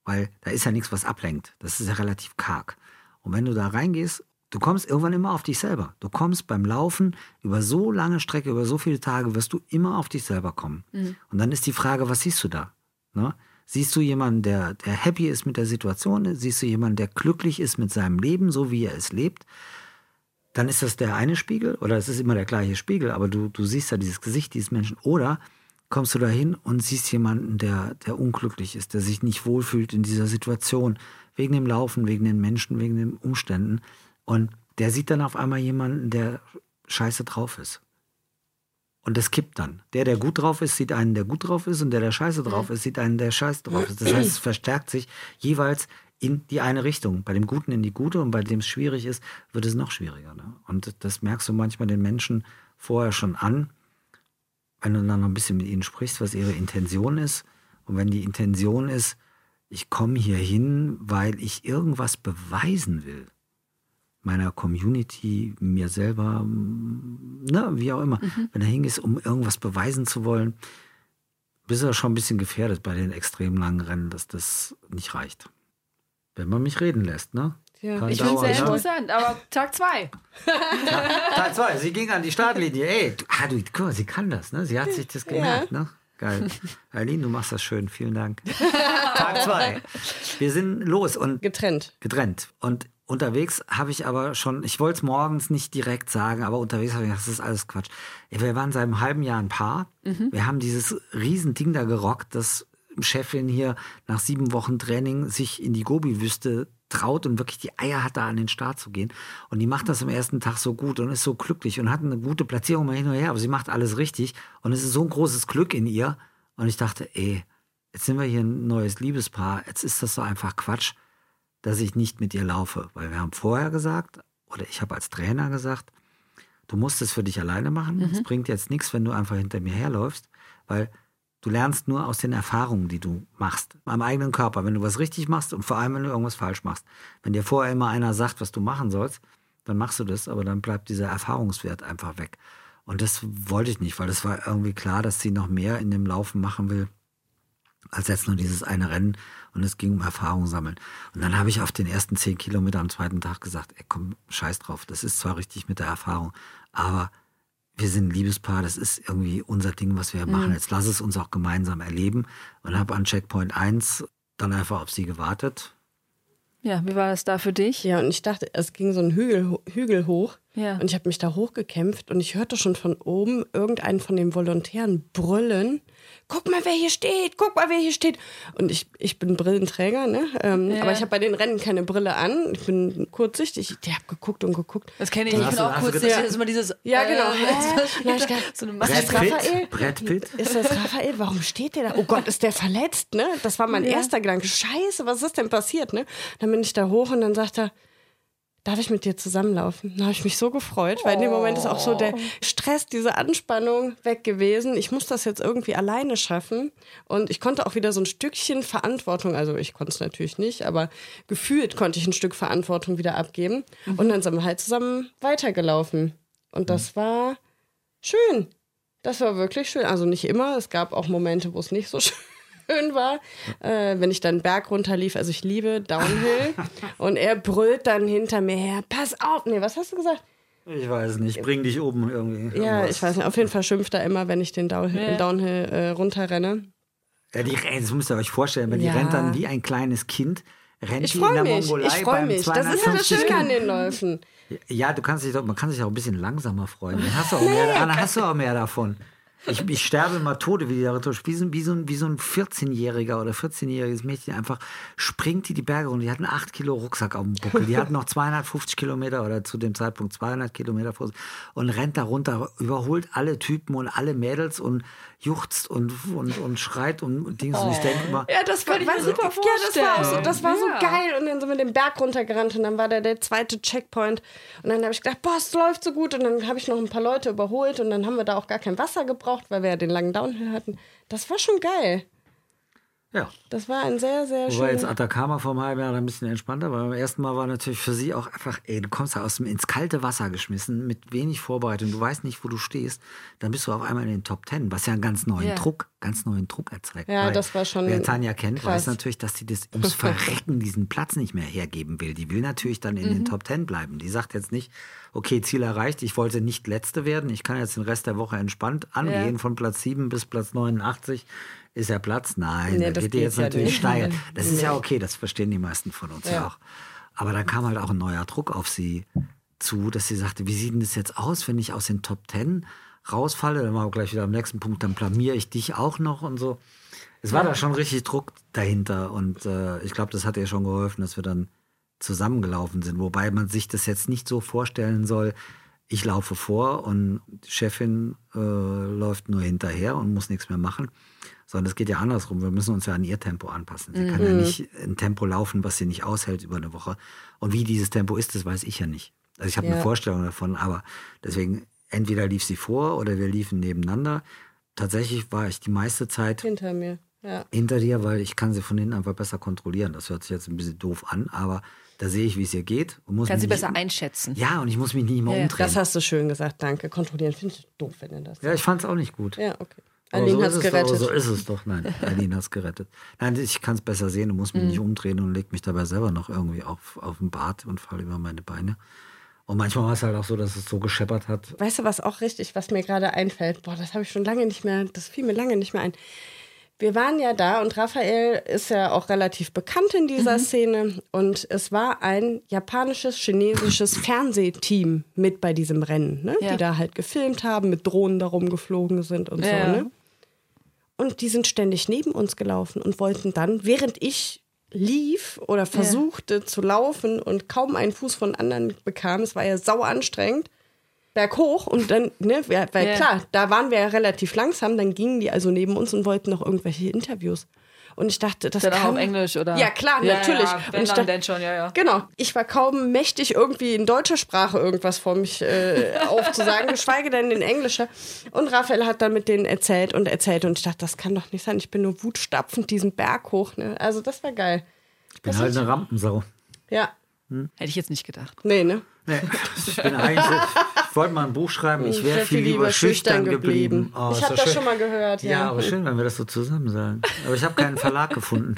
weil da ist ja nichts, was ablenkt. Das ist ja relativ karg. Und wenn du da reingehst, du kommst irgendwann immer auf dich selber. Du kommst beim Laufen über so lange Strecke, über so viele Tage, wirst du immer auf dich selber kommen. Mhm. Und dann ist die Frage, was siehst du da? Ne? Siehst du jemanden, der, der happy ist mit der Situation? Siehst du jemanden, der glücklich ist mit seinem Leben, so wie er es lebt? Dann ist das der eine Spiegel oder es ist immer der gleiche Spiegel, aber du, du siehst ja dieses Gesicht dieses Menschen. Oder kommst du dahin und siehst jemanden, der, der unglücklich ist, der sich nicht wohlfühlt in dieser Situation, wegen dem Laufen, wegen den Menschen, wegen den Umständen. Und der sieht dann auf einmal jemanden, der scheiße drauf ist. Und das kippt dann. Der, der gut drauf ist, sieht einen, der gut drauf ist, und der, der scheiße drauf ist, sieht einen, der scheiße drauf ist. Das heißt, es verstärkt sich jeweils in die eine Richtung. Bei dem Guten in die Gute und bei dem es schwierig ist, wird es noch schwieriger. Ne? Und das merkst du manchmal den Menschen vorher schon an, wenn du dann noch ein bisschen mit ihnen sprichst, was ihre Intention ist. Und wenn die Intention ist, ich komme hier hin, weil ich irgendwas beweisen will, meiner Community, mir selber, ne, wie auch immer, mhm. wenn er hingehst, um irgendwas beweisen zu wollen, bist du schon ein bisschen gefährdet bei den extrem langen Rennen, dass das nicht reicht. Wenn man mich reden lässt, ne? Ja. ich finde es sehr ja. interessant, aber Tag zwei. Tag, Tag zwei, sie ging an die Startlinie. Ey, du, ah, du, guck mal, sie kann das, ne? Sie hat sich das gemerkt, ja. ne? Geil. Eileen, du machst das schön. Vielen Dank. Tag zwei. Wir sind los und. Getrennt. Getrennt. Und unterwegs habe ich aber schon, ich wollte es morgens nicht direkt sagen, aber unterwegs habe ich gedacht, das ist alles Quatsch. Wir waren seit einem halben Jahr ein Paar. Mhm. Wir haben dieses Riesending da gerockt, dass Chefin hier nach sieben Wochen Training sich in die Gobi-Wüste traut und wirklich die Eier hat, da an den Start zu gehen. Und die macht das am ersten Tag so gut und ist so glücklich und hat eine gute Platzierung mal hin und her, aber sie macht alles richtig. Und es ist so ein großes Glück in ihr. Und ich dachte, ey, jetzt sind wir hier ein neues Liebespaar. Jetzt ist das so einfach Quatsch, dass ich nicht mit ihr laufe. Weil wir haben vorher gesagt, oder ich habe als Trainer gesagt, du musst es für dich alleine machen. Es mhm. bringt jetzt nichts, wenn du einfach hinter mir herläufst, weil Du lernst nur aus den Erfahrungen, die du machst, am eigenen Körper, wenn du was richtig machst und vor allem, wenn du irgendwas falsch machst. Wenn dir vorher immer einer sagt, was du machen sollst, dann machst du das, aber dann bleibt dieser Erfahrungswert einfach weg. Und das wollte ich nicht, weil es war irgendwie klar, dass sie noch mehr in dem Laufen machen will, als jetzt nur dieses eine Rennen. Und es ging um Erfahrung sammeln. Und dann habe ich auf den ersten zehn Kilometer am zweiten Tag gesagt, ey, komm, scheiß drauf. Das ist zwar richtig mit der Erfahrung, aber wir sind ein Liebespaar, das ist irgendwie unser Ding, was wir mhm. machen. Jetzt lass es uns auch gemeinsam erleben. Und habe an Checkpoint 1 dann einfach auf sie gewartet. Ja, wie war das da für dich? Ja, und ich dachte, es ging so ein Hügel, Hügel hoch. Ja. Und ich habe mich da hochgekämpft und ich hörte schon von oben irgendeinen von den Volontären brüllen guck mal, wer hier steht, guck mal, wer hier steht. Und ich, ich bin Brillenträger, ne? Ähm, ja. Aber ich habe bei den Rennen keine Brille an. Ich bin kurzsichtig. Ich habe geguckt und geguckt. Das kenne ich. Ich bin auch kurzsichtig. Das ist immer dieses. Ja, genau. Äh, ja, so eine Brett ist das Raphael? Brett Pitt? Ist das Raphael? Warum steht der da? Oh Gott, ist der verletzt, ne? Das war mein ja. erster Gedanke. Scheiße, was ist denn passiert, ne? Dann bin ich da hoch und dann sagt er, darf ich mit dir zusammenlaufen? Da habe ich mich so gefreut, weil in dem Moment ist auch so der Stress, diese Anspannung weg gewesen. Ich muss das jetzt irgendwie alleine schaffen. Und ich konnte auch wieder so ein Stückchen Verantwortung, also ich konnte es natürlich nicht, aber gefühlt konnte ich ein Stück Verantwortung wieder abgeben. Mhm. Und dann sind wir halt zusammen weitergelaufen. Und das mhm. war schön. Das war wirklich schön. Also nicht immer. Es gab auch Momente, wo es nicht so schön schön war, äh, wenn ich dann Berg runterlief. Also ich liebe Downhill. und er brüllt dann hinter mir her, pass auf. Nee, was hast du gesagt? Ich weiß nicht, bring dich oben irgendwie. Ja, irgendwas. ich weiß nicht. Auf jeden Fall schimpft er immer, wenn ich den Downhill, ja. Downhill äh, runterrenne. Ja, die, das müsst ihr euch vorstellen, wenn ja. die rennt dann wie ein kleines Kind, rennt ich die in der mich, Mongolei ich freue mich. Das ist ja das Schöne an den Läufen. Ja, du kannst dich doch, man kann sich auch ein bisschen langsamer freuen. Dann hast du auch mehr, dann hast du auch mehr davon. Ich, ich sterbe immer Tode, wie die da wie wie so ein, wie so ein 14-Jähriger oder 14-jähriges Mädchen einfach springt die die Berge runter. Die hat einen 8 Kilo Rucksack auf dem Buckel. Die hat noch 250 Kilometer oder zu dem Zeitpunkt 200 Kilometer vor sich und rennt da runter, überholt alle Typen und alle Mädels und juchzt und, und, und schreit und Dings. Oh. Und ich denke immer. Ja, das war, war super vorstellen. Ja, das war, so, das war ja. so geil. Und dann sind wir den Berg runtergerannt und dann war da der zweite Checkpoint. Und dann habe ich gedacht, boah, es läuft so gut. Und dann habe ich noch ein paar Leute überholt und dann haben wir da auch gar kein Wasser gebraucht, weil wir ja den langen Downhill hatten. Das war schon geil. Ja. Das war ein sehr, sehr schön. Wobei jetzt Atacama vor einem halben Jahr ein bisschen entspannter war. Beim ersten Mal war natürlich für sie auch einfach, ey, du kommst da aus dem, ins kalte Wasser geschmissen, mit wenig Vorbereitung, du weißt nicht, wo du stehst. Dann bist du auf einmal in den Top Ten, was ja einen ganz neuen yeah. Druck, ganz neuen Druck erzeugt. Ja, Weil, das war schon. Wer Tanja kennt, krass. weiß natürlich, dass sie das ums Verrecken diesen Platz nicht mehr hergeben will. Die will natürlich dann in mhm. den Top Ten bleiben. Die sagt jetzt nicht, okay, Ziel erreicht, ich wollte nicht Letzte werden, ich kann jetzt den Rest der Woche entspannt angehen, ja. von Platz 7 bis Platz 89 ist ja Platz? Nein, nee, da geht ihr jetzt ja natürlich nicht. steil. Das ist ja okay, das verstehen die meisten von uns ja. ja auch. Aber da kam halt auch ein neuer Druck auf sie zu, dass sie sagte, wie sieht denn das jetzt aus, wenn ich aus den Top Ten rausfalle? Dann machen wir gleich wieder am nächsten Punkt, dann blamiere ich dich auch noch und so. Es war ja. da schon richtig Druck dahinter und äh, ich glaube, das hat ihr schon geholfen, dass wir dann zusammengelaufen sind. Wobei man sich das jetzt nicht so vorstellen soll, ich laufe vor und die Chefin äh, läuft nur hinterher und muss nichts mehr machen. Sondern es geht ja andersrum. Wir müssen uns ja an ihr Tempo anpassen. Sie mhm. kann ja mhm. nicht ein Tempo laufen, was sie nicht aushält über eine Woche. Und wie dieses Tempo ist, das weiß ich ja nicht. Also ich habe ja. eine Vorstellung davon, aber deswegen entweder lief sie vor oder wir liefen nebeneinander. Tatsächlich war ich die meiste Zeit hinter mir. Ja. Hinter dir, weil ich kann sie von hinten einfach besser kontrollieren. Das hört sich jetzt ein bisschen doof an, aber da sehe ich, wie es ihr geht. Und muss Kann sie besser einschätzen. Ja, und ich muss mich nicht mehr ja, umdrehen. Das hast du schön gesagt, danke. Kontrollieren finde ich doof, wenn du das Ja, ich fand es auch nicht gut. Ja, okay. Aline so hat es gerettet. Doch, so ist es doch. Nein, Aline hat es gerettet. Nein, ich kann es besser sehen und muss mich mhm. nicht umdrehen und leg mich dabei selber noch irgendwie auf, auf den Bart und falle über meine Beine. Und manchmal war es halt auch so, dass es so gescheppert hat. Weißt du, was auch richtig, was mir gerade einfällt? Boah, das habe ich schon lange nicht mehr, das fiel mir lange nicht mehr ein. Wir waren ja da und Raphael ist ja auch relativ bekannt in dieser mhm. Szene und es war ein japanisches, chinesisches Fernsehteam mit bei diesem Rennen, ne? ja. die da halt gefilmt haben, mit Drohnen darum geflogen sind und ja. so. Ne? Und die sind ständig neben uns gelaufen und wollten dann, während ich lief oder versuchte ja. zu laufen und kaum einen Fuß von anderen bekam, es war ja sauer anstrengend, berghoch und dann, ne, weil ja. klar, da waren wir ja relativ langsam, dann gingen die also neben uns und wollten noch irgendwelche Interviews. Und ich dachte, das dann kann... auch auf Englisch, oder? Ja, klar, ja, natürlich. Ja, wenn und ich dachte, denn schon, ja, ja. Genau. Ich war kaum mächtig, irgendwie in deutscher Sprache irgendwas vor mich äh, aufzusagen, geschweige denn in englischer. Und Raphael hat dann mit denen erzählt und erzählt und ich dachte, das kann doch nicht sein. Ich bin nur wutstapfend diesen Berg hoch. Ne? Also das war geil. Ich bin das halt eine Rampensau. Ja. Hm? Hätte ich jetzt nicht gedacht. Nee, ne? Nee, ich bin eigentlich so, ich wollte mal ein Buch schreiben, ich wäre viel lieber schüchtern geblieben. geblieben. Oh, ich habe das schon mal gehört. Ja. ja, aber schön, wenn wir das so zusammen sagen. Aber ich habe keinen Verlag gefunden.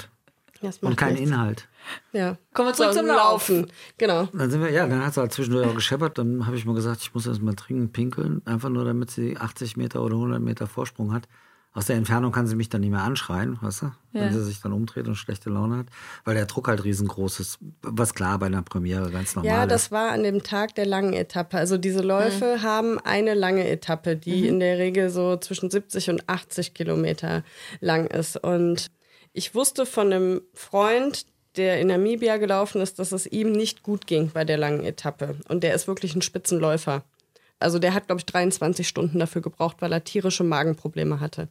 und keinen nichts. Inhalt. Ja. Kommen wir zurück zum Laufen. Genau. Dann sind wir, ja, dann hat es halt zwischendurch auch gescheppert. Dann habe ich mir gesagt, ich muss erst mal dringend pinkeln. Einfach nur, damit sie 80 Meter oder 100 Meter Vorsprung hat aus der Entfernung kann sie mich dann nicht mehr anschreien, weißt du? Ja. Wenn sie sich dann umdreht und schlechte Laune hat. Weil der Druck halt riesengroß ist. Was klar bei einer Premiere ganz normal Ja, das ist. war an dem Tag der langen Etappe. Also diese Läufe mhm. haben eine lange Etappe, die mhm. in der Regel so zwischen 70 und 80 Kilometer lang ist. Und ich wusste von einem Freund, der in Namibia gelaufen ist, dass es ihm nicht gut ging bei der langen Etappe. Und der ist wirklich ein Spitzenläufer. Also der hat, glaube ich, 23 Stunden dafür gebraucht, weil er tierische Magenprobleme hatte.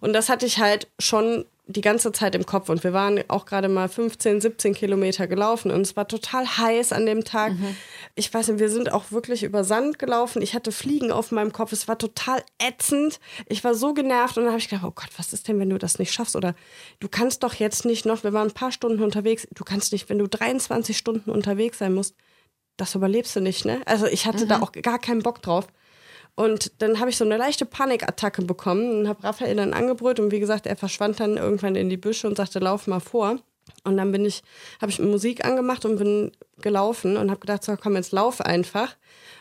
Und das hatte ich halt schon die ganze Zeit im Kopf. Und wir waren auch gerade mal 15, 17 Kilometer gelaufen und es war total heiß an dem Tag. Mhm. Ich weiß nicht, wir sind auch wirklich über Sand gelaufen. Ich hatte Fliegen auf meinem Kopf. Es war total ätzend. Ich war so genervt und dann habe ich gedacht, oh Gott, was ist denn, wenn du das nicht schaffst? Oder du kannst doch jetzt nicht noch, wir waren ein paar Stunden unterwegs, du kannst nicht, wenn du 23 Stunden unterwegs sein musst, das überlebst du nicht, ne? Also ich hatte mhm. da auch gar keinen Bock drauf. Und dann habe ich so eine leichte Panikattacke bekommen und habe Raphael dann angebrüllt und wie gesagt, er verschwand dann irgendwann in die Büsche und sagte, lauf mal vor. Und dann bin ich, habe ich Musik angemacht und bin gelaufen und habe gedacht, so komm, jetzt lauf einfach.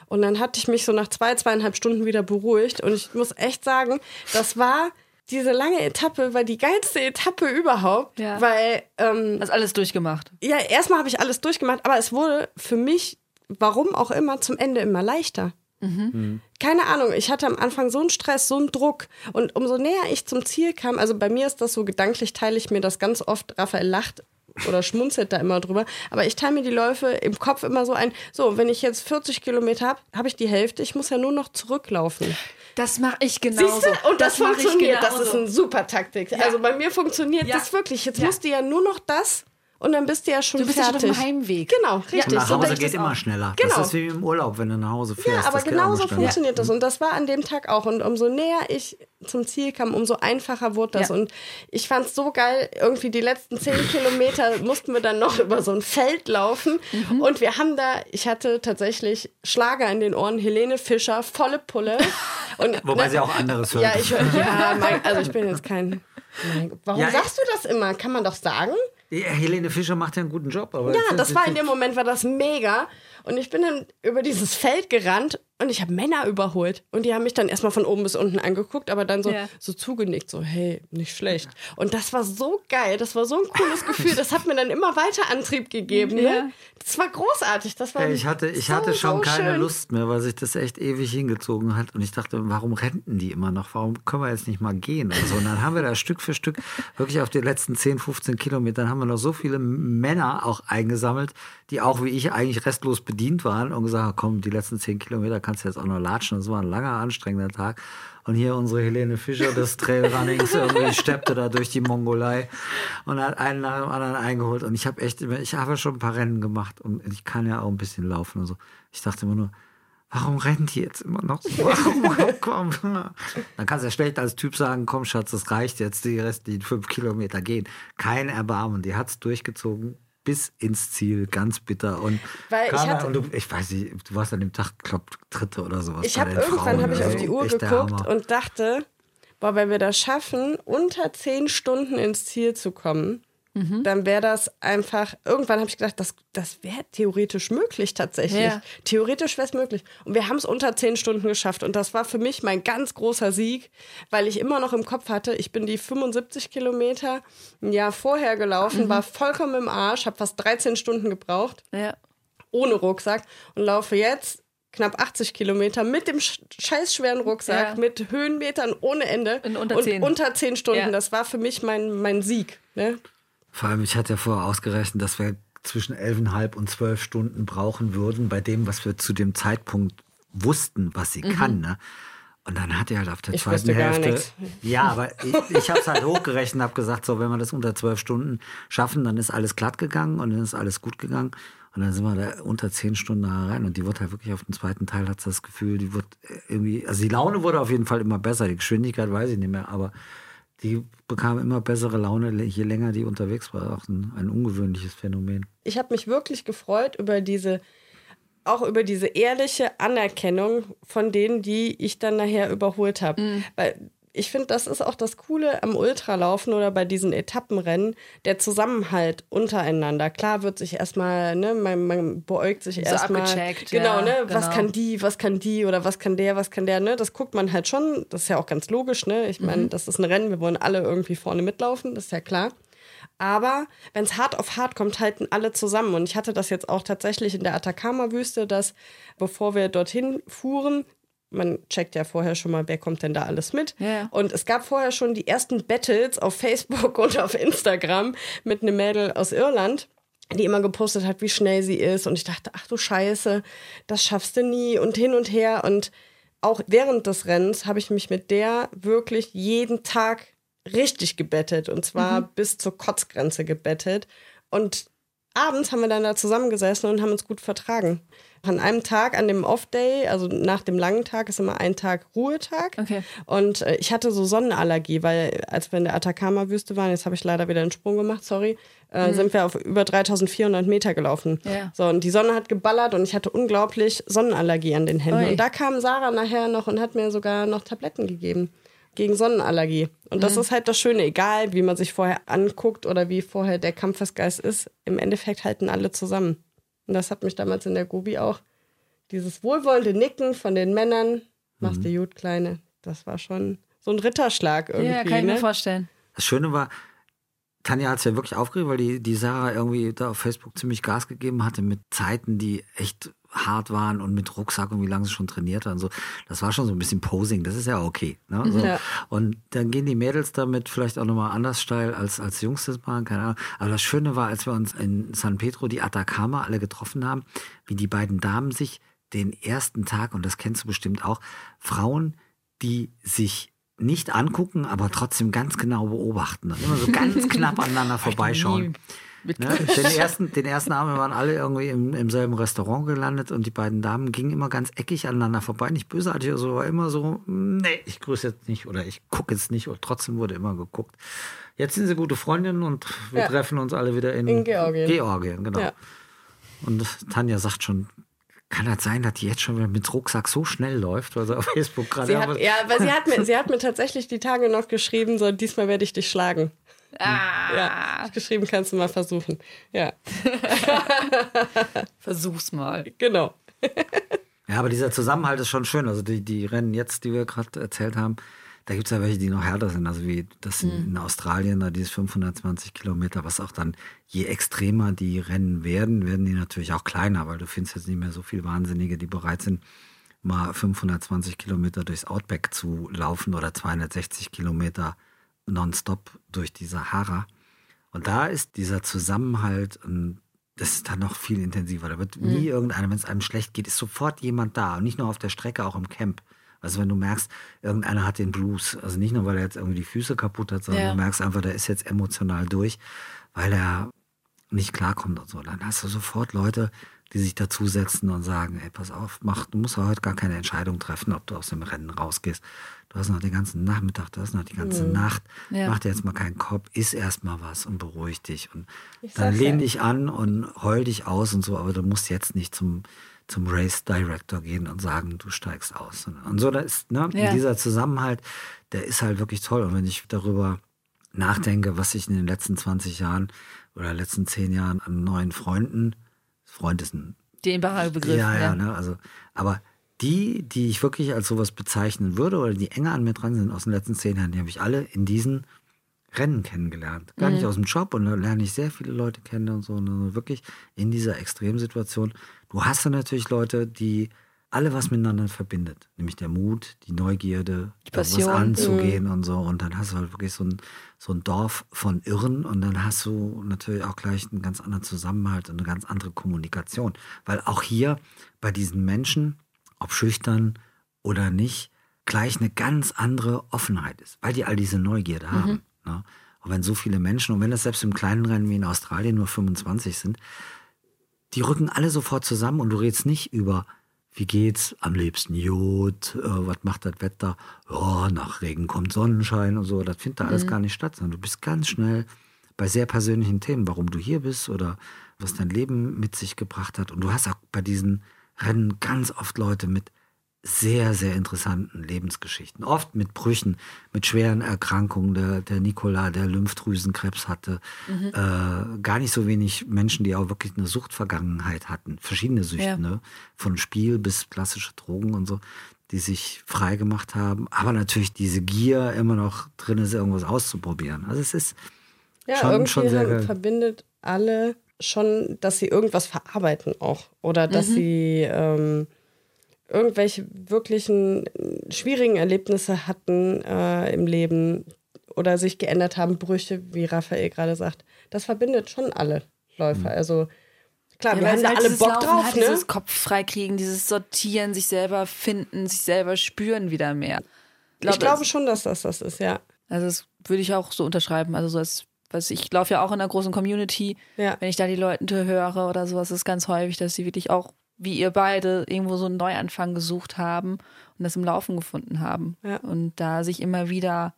Und dann hatte ich mich so nach zwei, zweieinhalb Stunden wieder beruhigt. Und ich muss echt sagen, das war diese lange Etappe war die geilste Etappe überhaupt, ja. weil ähm, hast alles durchgemacht. Ja, erstmal habe ich alles durchgemacht, aber es wurde für mich warum auch immer, zum Ende immer leichter. Mhm. mhm. Keine Ahnung, ich hatte am Anfang so einen Stress, so einen Druck. Und umso näher ich zum Ziel kam, also bei mir ist das so gedanklich, teile ich mir das ganz oft. Raphael lacht oder schmunzelt da immer drüber. Aber ich teile mir die Läufe im Kopf immer so ein: So, wenn ich jetzt 40 Kilometer habe, habe ich die Hälfte. Ich muss ja nur noch zurücklaufen. Das mache ich genauso. Und das, das funktioniert. Das ist eine super Taktik. Ja. Also bei mir funktioniert ja. das wirklich. Jetzt ja. musst du ja nur noch das und dann bist du ja schon du bist fertig. Ja schon auf dem Heimweg. Genau, richtig. Und nach Hause geht immer schneller. Genau. Das ist wie im Urlaub, wenn du nach Hause fährst. Ja, aber genau so funktioniert ja. das. Und das war an dem Tag auch. Und umso näher ich zum Ziel kam, umso einfacher wurde das. Ja. Und ich fand es so geil, irgendwie die letzten zehn Kilometer mussten wir dann noch über so ein Feld laufen. Mhm. Und wir haben da, ich hatte tatsächlich Schlager in den Ohren, Helene Fischer, volle Pulle. Und, Wobei ne, sie auch anderes hört. Ja, ich, ja mein, also ich bin jetzt kein... Warum ja, sagst du das immer? Kann man doch sagen? Helene Fischer macht ja einen guten Job. Aber ja, das war in dem Moment war das mega. Und ich bin dann über dieses Feld gerannt und ich habe Männer überholt. Und die haben mich dann erstmal von oben bis unten angeguckt, aber dann so, ja. so zugenickt, so, hey, nicht schlecht. Und das war so geil, das war so ein cooles Gefühl. Das hat mir dann immer weiter Antrieb gegeben. Ne? Ja. Das war großartig. Das war ich hatte, ich so, hatte schon so keine schön. Lust mehr, weil sich das echt ewig hingezogen hat. Und ich dachte, warum renten die immer noch? Warum können wir jetzt nicht mal gehen? Und, so. und dann haben wir da Stück für Stück, wirklich auf die letzten 10, 15 Kilometern, haben wir noch so viele Männer auch eingesammelt, die auch wie ich eigentlich restlos bedient waren und gesagt haben, komm, die letzten 10 Kilometer kannst jetzt auch noch latschen. Das war ein langer, anstrengender Tag. Und hier unsere Helene Fischer des Trailrunnings irgendwie steppte da durch die Mongolei und hat einen nach dem anderen eingeholt. Und ich habe echt, ich habe schon ein paar Rennen gemacht und ich kann ja auch ein bisschen laufen und so. Ich dachte immer nur, warum rennt die jetzt immer noch? Warum, komm, Dann kannst du ja schlecht als Typ sagen, komm Schatz, das reicht jetzt, die restlichen fünf Kilometer gehen. Kein Erbarmen, die hat es durchgezogen bis ins Ziel, ganz bitter. Und, Weil ich, hatte, und du, ich weiß nicht, du warst an dem Tag, glaube dritte oder sowas. Ich habe irgendwann habe ich auf die Uhr geguckt und dachte, boah, wenn wir das schaffen, unter zehn Stunden ins Ziel zu kommen, Mhm. dann wäre das einfach, irgendwann habe ich gedacht, das, das wäre theoretisch möglich tatsächlich. Ja. Theoretisch wäre es möglich. Und wir haben es unter zehn Stunden geschafft. Und das war für mich mein ganz großer Sieg, weil ich immer noch im Kopf hatte, ich bin die 75 Kilometer ein Jahr vorher gelaufen, mhm. war vollkommen im Arsch, habe fast 13 Stunden gebraucht. Ja. Ohne Rucksack und laufe jetzt knapp 80 Kilometer mit dem scheiß schweren Rucksack, ja. mit Höhenmetern ohne Ende. In unter 10. Und unter 10 Stunden. Ja. Das war für mich mein, mein Sieg. Ne? Vor allem, ich hatte ja vorher ausgerechnet, dass wir zwischen elfeinhalb und zwölf Stunden brauchen würden, bei dem, was wir zu dem Zeitpunkt wussten, was sie mhm. kann. Ne? Und dann hat er halt auf der ich zweiten Hälfte. Ja, aber ich, ich habe es halt hochgerechnet, habe gesagt, so, wenn wir das unter zwölf Stunden schaffen, dann ist alles glatt gegangen und dann ist alles gut gegangen. Und dann sind wir da unter zehn Stunden rein und die wurde halt wirklich auf den zweiten Teil, hat das Gefühl, die wird irgendwie, also die Laune wurde auf jeden Fall immer besser, die Geschwindigkeit weiß ich nicht mehr, aber die bekam immer bessere Laune, je länger die unterwegs war. Auch ein, ein ungewöhnliches Phänomen. Ich habe mich wirklich gefreut über diese, auch über diese ehrliche Anerkennung von denen, die ich dann nachher überholt habe. Mhm. Weil ich finde, das ist auch das Coole am Ultralaufen oder bei diesen Etappenrennen, der Zusammenhalt untereinander. Klar wird sich erstmal, ne, man, man beäugt sich so erstmal. Genau, ja, ne, genau. was kann die, was kann die oder was kann der, was kann der, ne? Das guckt man halt schon. Das ist ja auch ganz logisch, ne? Ich meine, mhm. das ist ein Rennen, wir wollen alle irgendwie vorne mitlaufen, das ist ja klar. Aber wenn es hart auf hart kommt, halten alle zusammen. Und ich hatte das jetzt auch tatsächlich in der Atacama-Wüste, dass bevor wir dorthin fuhren, man checkt ja vorher schon mal, wer kommt denn da alles mit. Ja. Und es gab vorher schon die ersten Battles auf Facebook und auf Instagram mit einem Mädel aus Irland, die immer gepostet hat, wie schnell sie ist. Und ich dachte, ach du Scheiße, das schaffst du nie und hin und her. Und auch während des Rennens habe ich mich mit der wirklich jeden Tag richtig gebettet. Und zwar mhm. bis zur Kotzgrenze gebettet. Und abends haben wir dann da zusammengesessen und haben uns gut vertragen. An einem Tag, an dem Off-Day, also nach dem langen Tag, ist immer ein Tag Ruhetag. Okay. Und äh, ich hatte so Sonnenallergie, weil als wir in der Atacama-Wüste waren, jetzt habe ich leider wieder einen Sprung gemacht, sorry, äh, mhm. sind wir auf über 3400 Meter gelaufen. Ja. So, und die Sonne hat geballert und ich hatte unglaublich Sonnenallergie an den Händen. Oi. Und da kam Sarah nachher noch und hat mir sogar noch Tabletten gegeben gegen Sonnenallergie. Und das mhm. ist halt das Schöne, egal wie man sich vorher anguckt oder wie vorher der Kampfesgeist ist, im Endeffekt halten alle zusammen. Und das hat mich damals in der Gobi auch, dieses wohlwollende Nicken von den Männern, machst du mhm. gut, Kleine, das war schon so ein Ritterschlag irgendwie. Ja, kann ich ne? mir vorstellen. Das Schöne war, Tanja hat es ja wirklich aufgeregt, weil die, die Sarah irgendwie da auf Facebook ziemlich Gas gegeben hatte mit Zeiten, die echt hart waren und mit Rucksack und wie lange sie schon trainiert hat und so. Das war schon so ein bisschen Posing, das ist ja okay. Ne? So. Ja. Und dann gehen die Mädels damit vielleicht auch nochmal anders steil, als, als Jungs das machen, keine Ahnung. Aber das Schöne war, als wir uns in San Pedro die Atacama alle getroffen haben, wie die beiden Damen sich den ersten Tag, und das kennst du bestimmt auch, Frauen, die sich nicht angucken, aber trotzdem ganz genau beobachten. Immer so ganz knapp aneinander vorbeischauen. Ne? Den, ersten, den ersten Abend waren alle irgendwie im, im selben Restaurant gelandet und die beiden Damen gingen immer ganz eckig aneinander vorbei. Nicht bösartig oder so, aber immer so, nee, ich grüße jetzt nicht oder ich gucke jetzt nicht. Und trotzdem wurde immer geguckt. Jetzt sind sie gute Freundinnen und wir ja. treffen uns alle wieder in, in Georgien. Georgien, genau. Ja. Und Tanja sagt schon, kann das sein, dass die jetzt schon wieder mit Rucksack so schnell läuft, weil sie auf Facebook gerade. Ja, weil sie hat, mir, sie hat mir tatsächlich die Tage noch geschrieben, so diesmal werde ich dich schlagen. Ah. Ja, geschrieben kannst du mal versuchen. Ja. Versuch's mal. Genau. ja, aber dieser Zusammenhalt ist schon schön. Also die, die Rennen jetzt, die wir gerade erzählt haben, da gibt es ja welche, die noch härter sind. Also wie das in, mhm. in Australien, da dieses 520 Kilometer, was auch dann, je extremer die Rennen werden, werden die natürlich auch kleiner, weil du findest jetzt nicht mehr so viele Wahnsinnige, die bereit sind, mal 520 Kilometer durchs Outback zu laufen oder 260 Kilometer nonstop durch die Sahara. Und da ist dieser Zusammenhalt ein das ist dann noch viel intensiver. Da wird nie irgendeiner, wenn es einem schlecht geht, ist sofort jemand da. Und nicht nur auf der Strecke, auch im Camp. Also wenn du merkst, irgendeiner hat den Blues, also nicht nur, weil er jetzt irgendwie die Füße kaputt hat, sondern Ja. du merkst einfach, der ist jetzt emotional durch, weil er nicht klarkommt und so. Dann hast du sofort Leute, die sich dazusetzen und sagen, ey, pass auf, mach, du musst heute gar keine Entscheidung treffen, ob du aus dem Rennen rausgehst. Du hast noch den ganzen Nachmittag, du hast noch die ganze Nacht. Ja. Mach dir jetzt mal keinen Kopf, iss erst mal was und beruhig dich. Und Ich dann lehn ja. dich an und heul dich aus und so, aber du musst jetzt nicht zum, zum Race Director gehen und sagen, du steigst aus. Und so, da ist, ne, Ja. dieser Zusammenhalt, der ist halt wirklich toll. Und wenn ich darüber nachdenke, was ich in den letzten 20 Jahren oder letzten 10 Jahren an neuen Freunden, Freund ist ein Dehnbarer Begriff. ja, ja, ja. ne? Also, aber die, die ich wirklich als sowas bezeichnen würde oder die enger an mir dran sind aus den letzten zehn Jahren, die habe ich alle in diesen Rennen kennengelernt. Gar nicht aus dem Job und da lerne ich sehr viele Leute kennen und so. Und wirklich in dieser Extremsituation. Du hast dann natürlich Leute, die alle was miteinander verbindet. Nämlich der Mut, die Neugierde, Die was Passion. anzugehen und so. Und dann hast du halt wirklich so ein, so ein Dorf von Irren und dann hast du natürlich auch gleich einen ganz anderen Zusammenhalt und eine ganz andere Kommunikation. Weil auch hier bei diesen Menschen, ob schüchtern oder nicht, gleich eine ganz andere Offenheit ist, weil die all diese Neugierde haben. Ne? Und wenn so viele Menschen, und wenn das selbst im kleinen Rennen wie in Australien nur 25 sind, die rücken alle sofort zusammen und du redest nicht über, wie geht's, am liebsten Jod, äh, was macht das Wetter, ja, nach Regen kommt Sonnenschein und so, das findet da alles gar nicht statt, sondern du bist ganz schnell bei sehr persönlichen Themen, warum du hier bist oder was dein Leben mit sich gebracht hat. Und du hast auch bei diesen Rennen ganz oft Leute mit sehr, sehr interessanten Lebensgeschichten. Oft mit Brüchen, mit schweren Erkrankungen. Der, der Nikola, der Lymphdrüsenkrebs hatte. Äh, gar nicht so wenig Menschen, die auch wirklich eine Suchtvergangenheit hatten. Verschiedene Süchte, Ja. ne? Von Spiel bis klassische Drogen und so, die sich frei gemacht haben. Aber natürlich diese Gier immer noch drin ist, irgendwas auszuprobieren. Also es ist Ja, schon, irgendwie schon sehr haben- verbindet alle schon, dass sie irgendwas verarbeiten auch. Oder dass Mhm. sie ähm, irgendwelche wirklichen äh, schwierigen Erlebnisse hatten äh, im Leben oder sich geändert haben, Brüche, wie Raphael gerade sagt. Das verbindet schon alle Läufer. Mhm. Also klar, Ja, wir haben da halt alle Bock Laufen drauf, halt, ne? Dieses Kopf freikriegen, dieses Sortieren, sich selber finden, sich selber spüren wieder mehr. ich glaube schon, dass das das ist, ja. Also das würde ich auch so unterschreiben. Also so als, was ich laufe ja auch in einer großen Community. Ja. Wenn ich da die Leute höre oder sowas, ist es ganz häufig, dass sie wirklich auch, wie ihr beide, irgendwo so einen Neuanfang gesucht haben und das im Laufen gefunden haben. Ja. Und da sich immer wieder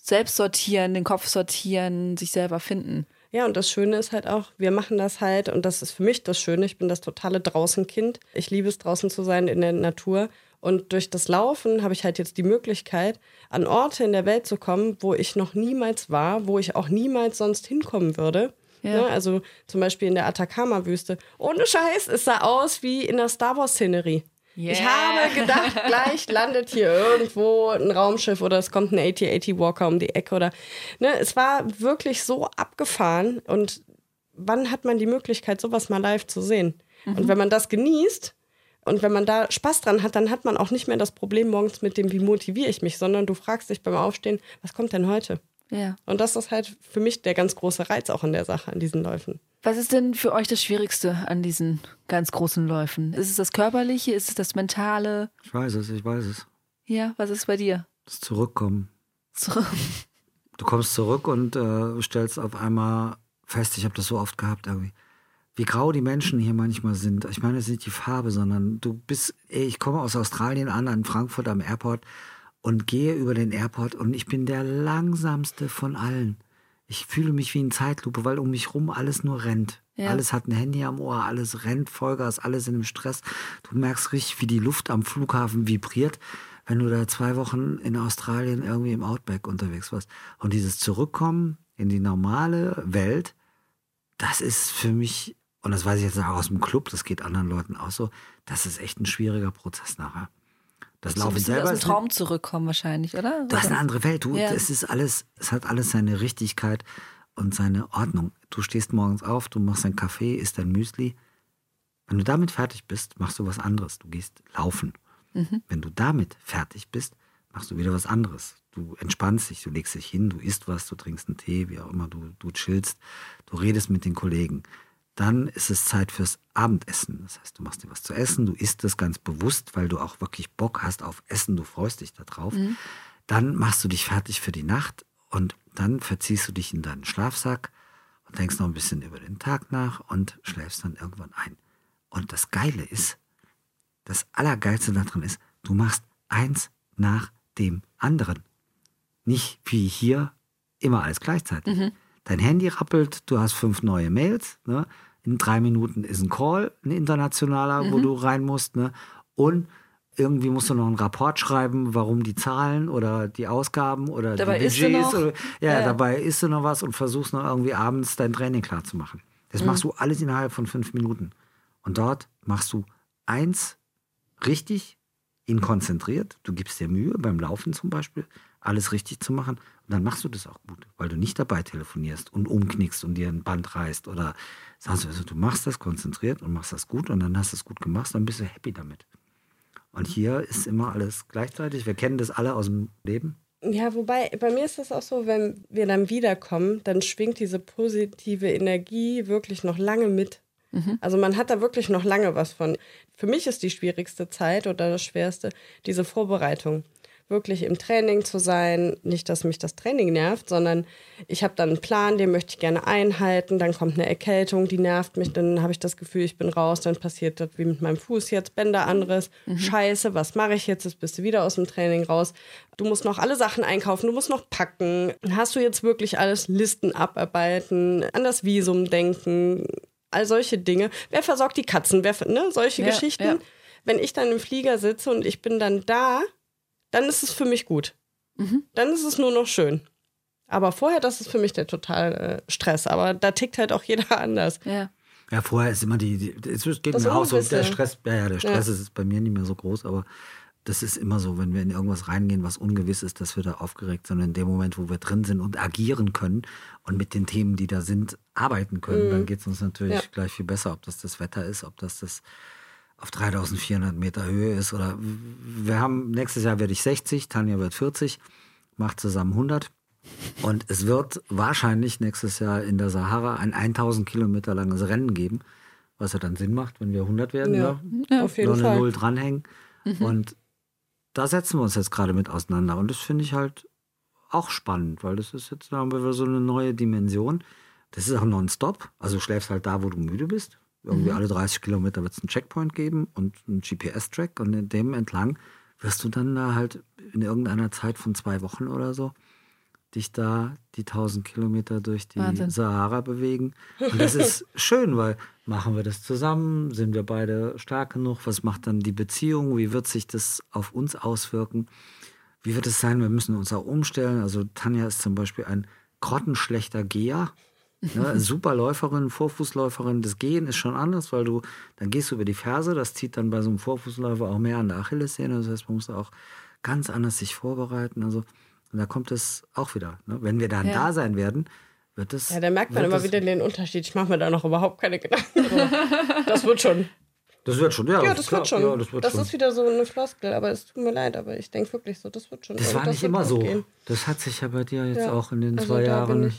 selbst sortieren, den Kopf sortieren, sich selber finden. Ja, und das Schöne ist halt auch, wir machen das halt, und das ist für mich das Schöne, ich bin das totale Draußenkind. Ich liebe es, draußen zu sein in der Natur. Und durch das Laufen habe ich halt jetzt die Möglichkeit, an Orte in der Welt zu kommen, wo ich noch niemals war, wo ich auch niemals sonst hinkommen würde. Ja. Ne? Also zum Beispiel in der Atacama-Wüste. Ohne Scheiß, es sah aus wie in der Star Wars-Szenerie. Ich Yeah. habe gedacht, gleich landet hier irgendwo ein Raumschiff oder es kommt ein AT-AT Walker um die Ecke oder ne, es war wirklich so abgefahren und wann hat man die Möglichkeit, sowas mal live zu sehen? Und wenn man das genießt und wenn man da Spaß dran hat, dann hat man auch nicht mehr das Problem morgens mit dem, wie motiviere ich mich, sondern du fragst dich beim Aufstehen, was kommt denn heute? Ja. Und das ist halt für mich der ganz große Reiz auch an der Sache, an diesen Läufen. Was ist denn für euch das Schwierigste an diesen ganz großen Läufen? Ist es das Körperliche? Ist es das Mentale? Ich weiß es, ich weiß es. Ja, was ist bei dir? Das Zurückkommen. So. Du kommst zurück und äh, stellst auf einmal fest, ich habe das so oft gehabt irgendwie, wie grau die Menschen hier manchmal sind. Ich meine, es ist nicht die Farbe, sondern du bist, ey, ich komme aus Australien an, an Frankfurt am Airport und gehe über den Airport und ich bin der langsamste von allen. Ich fühle mich wie in Zeitlupe, weil um mich rum alles nur rennt. Ja. Alles hat ein Handy am Ohr, alles rennt, Vollgas, alles in dem Stress. Du merkst richtig, wie die Luft am Flughafen vibriert, wenn du da zwei Wochen in Australien irgendwie im Outback unterwegs warst. Und dieses Zurückkommen in die normale Welt, das ist für mich, und das weiß ich jetzt auch aus dem Club, das geht anderen Leuten auch so, das ist echt ein schwieriger Prozess nachher. Das So Laufen bisschen selber aus dem Traum zurückkommen wahrscheinlich, oder? Du hast eine andere Welt. Du, Ja. es ist alles, es hat alles seine Richtigkeit und seine Ordnung. Du stehst morgens auf, du machst deinen Kaffee, isst dein Müsli. Wenn du damit fertig bist, machst du was anderes. Du gehst laufen. Mhm. Wenn du damit fertig bist, machst du wieder was anderes. Du entspannst dich, du legst dich hin, du isst was, du trinkst einen Tee, wie auch immer, du, du chillst, du redest mit den Kollegen. Dann ist es Zeit fürs Abendessen. Das heißt, du machst dir was zu essen, du isst es ganz bewusst, weil du auch wirklich Bock hast auf Essen, du freust dich darauf. Mhm. Dann machst du dich fertig für die Nacht und dann verziehst du dich in deinen Schlafsack und denkst noch ein bisschen über den Tag nach und schläfst dann irgendwann ein. Und das Geile ist, das Allergeilste daran ist, du machst eins nach dem anderen. Nicht wie hier immer alles gleichzeitig. Mhm. Dein Handy rappelt, du hast fünf neue Mails, ne? In drei Minuten ist ein Call, ein internationaler, mhm. wo du rein musst, ne? und irgendwie musst du noch einen Rapport schreiben, warum die Zahlen oder die Ausgaben oder dabei die Budgets. Oder, ja, ja, dabei isst du noch was und versuchst noch irgendwie abends dein Training klar zu machen. Das mhm. machst du alles innerhalb von fünf Minuten. Und dort machst du eins richtig, ihn konzentriert. Du gibst dir Mühe beim Laufen zum Beispiel, alles richtig zu machen. Und dann machst du das auch gut, weil du nicht dabei telefonierst und umknickst und dir ein Band reißt oder sagst also, du machst das konzentriert und machst das gut und dann hast du es gut gemacht, dann bist du happy damit. Und hier ist immer alles gleichzeitig. Wir kennen das alle aus dem Leben. Ja, wobei, bei mir ist das auch so, wenn wir dann wiederkommen, dann schwingt diese positive Energie wirklich noch lange mit. Mhm. Also man hat da wirklich noch lange was von. Für mich ist die schwierigste Zeit oder das Schwerste diese Vorbereitung wirklich im Training zu sein. Nicht, dass mich das Training nervt, sondern ich habe dann einen Plan, den möchte ich gerne einhalten. Dann kommt eine Erkältung, die nervt mich. Dann habe ich das Gefühl, ich bin raus. Dann passiert das wie mit meinem Fuß jetzt, Bänder anderes. Mhm. Scheiße, was mache ich jetzt? Jetzt bist du wieder aus dem Training raus. Du musst noch alle Sachen einkaufen, du musst noch packen. Hast du jetzt wirklich alles Listen abarbeiten, an das Visum denken, all solche Dinge. Wer versorgt die Katzen? Wer, ne? Solche ja, Geschichten. Ja. Wenn ich dann im Flieger sitze und ich bin dann da, dann ist es für mich gut. Mhm. Dann ist es nur noch schön. Aber vorher, das ist für mich der total äh, Stress. Aber da tickt halt auch jeder anders. Ja. Ja, vorher ist immer die, die es geht das mir auch so, der Stress, ja, ja, der Stress ja. ist bei mir nicht mehr so groß, aber das ist immer so, wenn wir in irgendwas reingehen, was ungewiss ist, dass wir da aufgeregt sind. In dem Moment, wo wir drin sind und agieren können und mit den Themen, die da sind, arbeiten können, mhm. dann geht es uns natürlich ja. gleich viel besser, ob das das Wetter ist, ob das das auf 3400 Meter Höhe ist. Oder wir haben, nächstes Jahr werde ich 60, Tanja wird 40, macht zusammen 100. Und es wird wahrscheinlich nächstes Jahr in der Sahara ein 1000 Kilometer langes Rennen geben, was ja dann Sinn macht, wenn wir 100 werden. Ja, ne? ja auf jeden Nur eine Fall. Null dranhängen. Mhm. Und da setzen wir uns jetzt gerade mit auseinander. Und das finde ich halt auch spannend, weil das ist jetzt, da haben wir so eine neue Dimension. Das ist auch nonstop. Also du schläfst halt da, wo du müde bist. Irgendwie mhm. alle 30 Kilometer wird es einen Checkpoint geben und einen GPS-Track und in dem entlang wirst du dann da halt in irgendeiner Zeit von zwei Wochen oder so dich da die 1000 Kilometer durch die Wahnsinn. Sahara bewegen. Und das ist schön, weil machen wir das zusammen? Sind wir beide stark genug? Was macht dann die Beziehung? Wie wird sich das auf uns auswirken? Wie wird es sein? Wir müssen uns auch umstellen. Also Tanja ist zum Beispiel ein grottenschlechter Geher. Ne, super Läuferin, Vorfußläuferin. Das Gehen ist schon anders, weil du, dann gehst du über die Ferse, das zieht dann bei so einem Vorfußläufer auch mehr an der Achillessehne. Das heißt, man muss auch ganz anders sich vorbereiten. Also, und da kommt es auch wieder. Ne? Wenn wir dann ja. da sein werden, wird es. Ja, da merkt man immer wieder den Unterschied. Ich mache mir da noch überhaupt keine Gedanken. das wird schon. Das wird schon, ja. Ja, das wird schon. Ja, das, wird das schon. ist wieder so eine Floskel, aber es tut mir leid, aber ich denke wirklich so, das wird schon. Das war nicht immer so. Gehen. Das hat sich ja bei dir jetzt ja. auch in den also zwei Jahren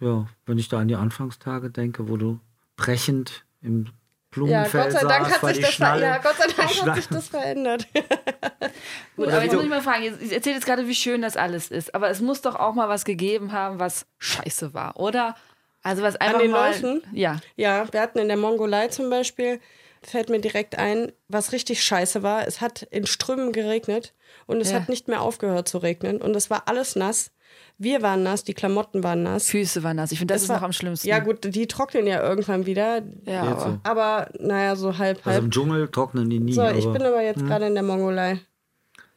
ja, wenn ich da an die Anfangstage denke, wo du brechend im Blumenfeld ja, Gott sei Dank saß, hat sich das Schnalle, ja, Gott sei Dank hat sich das verändert. Gut, aber jetzt muss ich mal fragen, ich erzähle jetzt gerade, wie schön das alles ist, aber es muss doch auch mal was gegeben haben, was scheiße war, oder? Also was einfach An den mal, Läufen? Ja. Ja, wir hatten in der Mongolei zum Beispiel, fällt mir direkt ein, was richtig scheiße war. Es hat in Strömen geregnet und es ja. hat nicht mehr aufgehört zu regnen und es war alles nass. Wir waren nass, die Klamotten waren nass. Füße waren nass. Ich finde, das es ist war, noch am schlimmsten. Ja, gut, die trocknen ja irgendwann wieder. Ja, aber, aber naja, so halb, halb. Also im Dschungel trocknen die nie. So, ich bin aber jetzt hm. gerade in der Mongolei.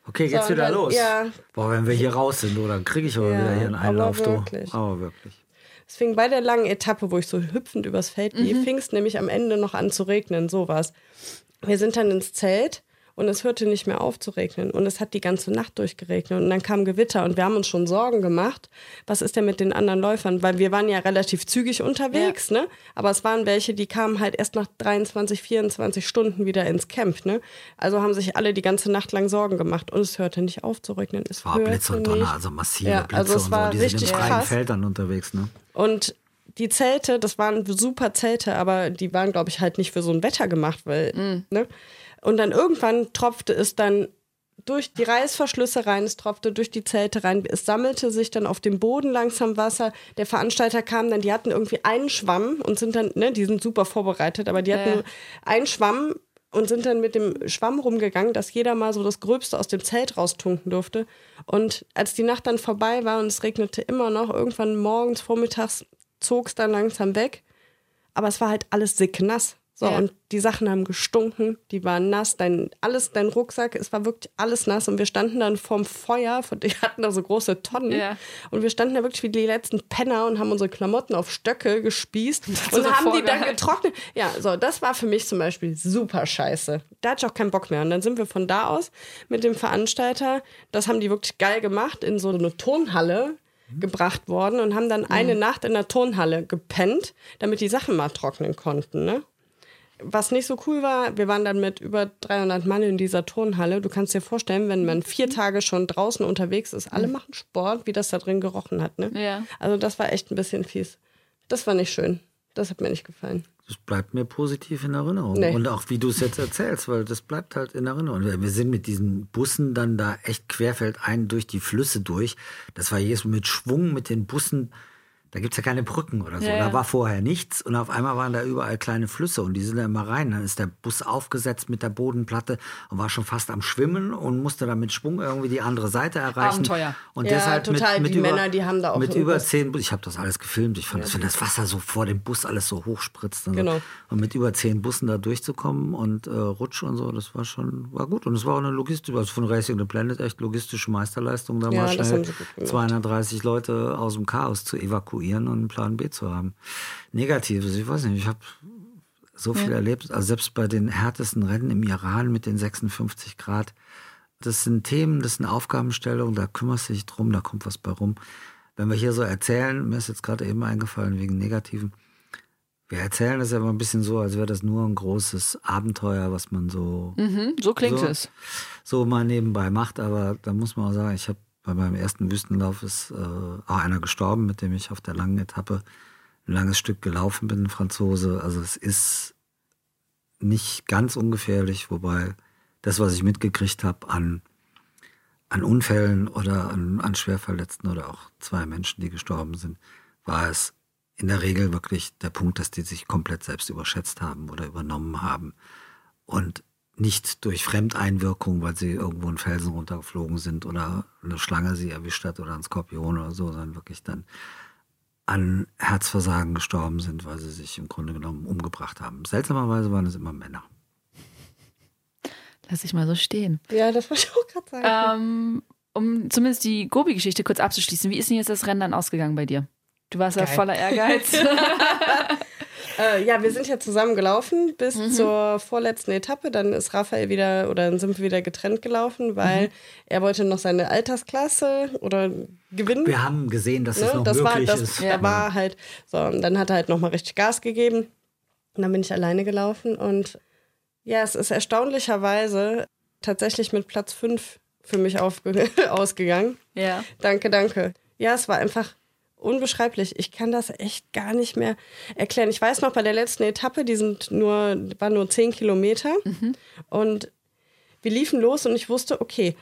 Okay, jetzt so, wieder dann, los. Ja. Boah, wenn wir hier raus sind, dann kriege ich aber ja, wieder hier einen Einlauf. Aber wirklich. Du. Aber wirklich. Es fing bei der langen Etappe, wo ich so hüpfend übers Feld gehe, mhm. fing es nämlich am Ende noch an zu regnen, sowas. Wir sind dann ins Zelt und es hörte nicht mehr auf zu regnen und es hat die ganze Nacht durchgeregnet und dann kam Gewitter und wir haben uns schon Sorgen gemacht, was ist denn mit den anderen Läufern, weil wir waren ja relativ zügig unterwegs, ja. ne? Aber es waren welche, die kamen halt erst nach 23, 24 Stunden wieder ins Camp, ne? Also haben sich alle die ganze Nacht lang Sorgen gemacht und es hörte nicht auf zu regnen. Es war Blitz und Donner, also massive ja, Blitze also es war und so. Die richtig sind in freien krass. Feldern unterwegs, ne? Und die Zelte, das waren super Zelte, aber die waren, glaube ich, halt nicht für so ein Wetter gemacht, weil, mm. ne? Und dann irgendwann tropfte es dann durch die Reißverschlüsse rein, es tropfte durch die Zelte rein, es sammelte sich dann auf dem Boden langsam Wasser. Der Veranstalter kam dann, die hatten irgendwie einen Schwamm und sind dann, ne, die sind super vorbereitet, aber die hatten ja. einen Schwamm und sind dann mit dem Schwamm rumgegangen, dass jeder mal so das Gröbste aus dem Zelt raustunken durfte. Und als die Nacht dann vorbei war und es regnete immer noch, irgendwann morgens, vormittags zog es dann langsam weg. Aber es war halt alles sicknass. So, ja. und die Sachen haben gestunken, die waren nass, dein, alles, dein Rucksack, es war wirklich alles nass und wir standen dann vorm Feuer, die hatten da so große Tonnen ja. und wir standen da wirklich wie die letzten Penner und haben unsere Klamotten auf Stöcke gespießt und so haben die dann getrocknet. Ja, so, das war für mich zum Beispiel super scheiße. Da hatte ich auch keinen Bock mehr und dann sind wir von da aus mit dem Veranstalter, das haben die wirklich geil gemacht, in so eine Turnhalle gebracht worden und haben dann eine mhm. Nacht in der Turnhalle gepennt, damit die Sachen mal trocknen konnten, ne? Was nicht so cool war, wir waren dann mit über 300 Mann in dieser Turnhalle. Du kannst dir vorstellen, wenn man vier Tage schon draußen unterwegs ist, alle machen Sport, wie das da drin gerochen hat. Ne? Ja. Also das war echt ein bisschen fies. Das war nicht schön. Das hat mir nicht gefallen. Das bleibt mir positiv in Erinnerung. Nee. Und auch wie du es jetzt erzählst, weil das bleibt halt in Erinnerung. Wir sind mit diesen Bussen dann da echt querfeldein durch die Flüsse durch. Das war jedes mit Schwung mit den Bussen da gibt's ja keine Brücken oder so. Ja, da war vorher nichts und auf einmal waren da überall kleine Flüsse und die sind da immer rein. Dann ist der Bus aufgesetzt mit der Bodenplatte und war schon fast am Schwimmen und musste dann mit Schwung irgendwie die andere Seite erreichen. Abenteuer. Und ja, deshalb total. Mit, mit die über, Männer, die haben da auch mit über zehn Bussen. Ich habe das alles gefilmt. Ich fand, das, wenn das Wasser so vor dem Bus alles so hochspritzt und, genau. so. und mit über zehn Bussen da durchzukommen und äh, Rutsch und so, das war schon war gut und es war auch eine Logistik, also von Racing the Planet echt logistische Meisterleistung, da mal schnell 230 Leute aus dem Chaos zu evakuieren und einen Plan B zu haben. Negatives, ich weiß nicht, ich habe so viel ja. erlebt, also selbst bei den härtesten Rennen im Iran mit den 56 Grad. Das sind Themen, das sind Aufgabenstellungen, da kümmerst du dich drum, da kommt was bei rum. Wenn wir hier so erzählen, mir ist jetzt gerade eben eingefallen wegen Negativen, wir erzählen das ja immer ein bisschen so, als wäre das nur ein großes Abenteuer, was man so. Mhm, so klingt so, es. So mal nebenbei macht, aber da muss man auch sagen, ich habe bei meinem ersten Wüstenlauf ist äh, auch einer gestorben, mit dem ich auf der langen Etappe ein langes Stück gelaufen bin, ein Franzose. Also es ist nicht ganz ungefährlich, wobei das, was ich mitgekriegt habe an, an Unfällen oder an, an Schwerverletzten oder auch zwei Menschen, die gestorben sind, war es in der Regel wirklich der Punkt, dass die sich komplett selbst überschätzt haben oder übernommen haben. Und nicht durch Fremdeinwirkung, weil sie irgendwo einen Felsen runtergeflogen sind oder eine Schlange sie erwischt hat oder ein Skorpion oder so, sondern wirklich dann an Herzversagen gestorben sind, weil sie sich im Grunde genommen umgebracht haben. Seltsamerweise waren es immer Männer. Lass ich mal so stehen. Ja, das wollte ich auch gerade sagen. Ähm, um zumindest die Gobi-Geschichte kurz abzuschließen, wie ist denn jetzt das Rennen dann ausgegangen bei dir? Du warst Geil. ja voller Ehrgeiz. Äh, ja, wir sind ja zusammen gelaufen bis mhm. zur vorletzten Etappe. Dann ist Raphael wieder oder dann sind wir wieder getrennt gelaufen, weil mhm. er wollte noch seine Altersklasse oder gewinnen. Wir haben gesehen, dass ne? das noch das möglich war, das, ist. Da war halt so und dann hat er halt noch mal richtig Gas gegeben. Und dann bin ich alleine gelaufen und ja, es ist erstaunlicherweise tatsächlich mit Platz 5 für mich ausgegangen. Ja. Danke, danke. Ja, es war einfach unbeschreiblich. Ich kann das echt gar nicht mehr erklären. Ich weiß noch, bei der letzten Etappe, die sind nur, waren nur zehn Kilometer mhm. und wir liefen los und ich wusste, okay,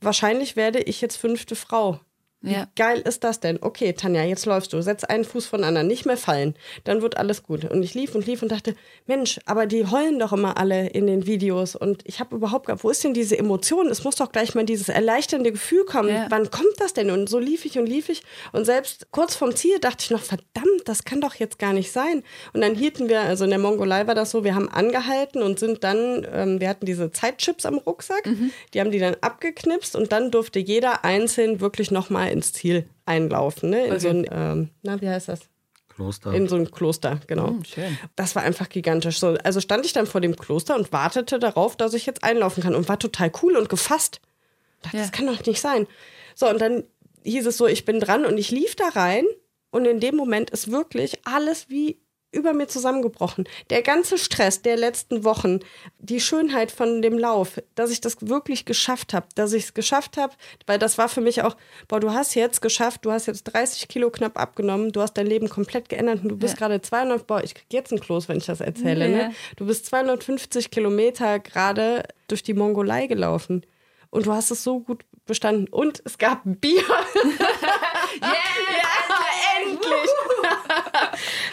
wahrscheinlich werde ich jetzt fünfte Frau wie geil ist das denn? Okay, Tanja, jetzt läufst du. Setz einen Fuß von anderen, nicht mehr fallen. Dann wird alles gut. Und ich lief und lief und dachte, Mensch, aber die heulen doch immer alle in den Videos. Und ich habe überhaupt, wo ist denn diese Emotion? Es muss doch gleich mal dieses erleichternde Gefühl kommen. Ja. Wann kommt das denn? Und so lief ich und lief ich. Und selbst kurz vorm Ziel dachte ich noch, verdammt, das kann doch jetzt gar nicht sein. Und dann hielten wir, also in der Mongolei war das so, wir haben angehalten und sind dann, ähm, wir hatten diese Zeitchips am Rucksack. Mhm. Die haben die dann abgeknipst und dann durfte jeder einzeln wirklich nochmal ins Ziel einlaufen. Ne? In okay. so ein, ähm, na, wie heißt das? Kloster. In so ein Kloster, genau. Schön. Das war einfach gigantisch. So, also stand ich dann vor dem Kloster und wartete darauf, dass ich jetzt einlaufen kann und war total cool und gefasst. Dachte, ja. Das kann doch nicht sein. So, und dann hieß es so, ich bin dran und ich lief da rein und in dem Moment ist wirklich alles wie über mir zusammengebrochen. Der ganze Stress der letzten Wochen, die Schönheit von dem Lauf, dass ich das wirklich geschafft habe, dass ich es geschafft habe, weil das war für mich auch, boah, du hast jetzt geschafft, du hast jetzt 30 Kilo knapp abgenommen, du hast dein Leben komplett geändert und du bist ja. gerade 200, boah, ich krieg jetzt einen Kloß, wenn ich das erzähle, ne? ja. ne? Du bist 250 Kilometer gerade durch die Mongolei gelaufen und du hast es so gut bestanden und es gab Bier. yeah, ja, endlich!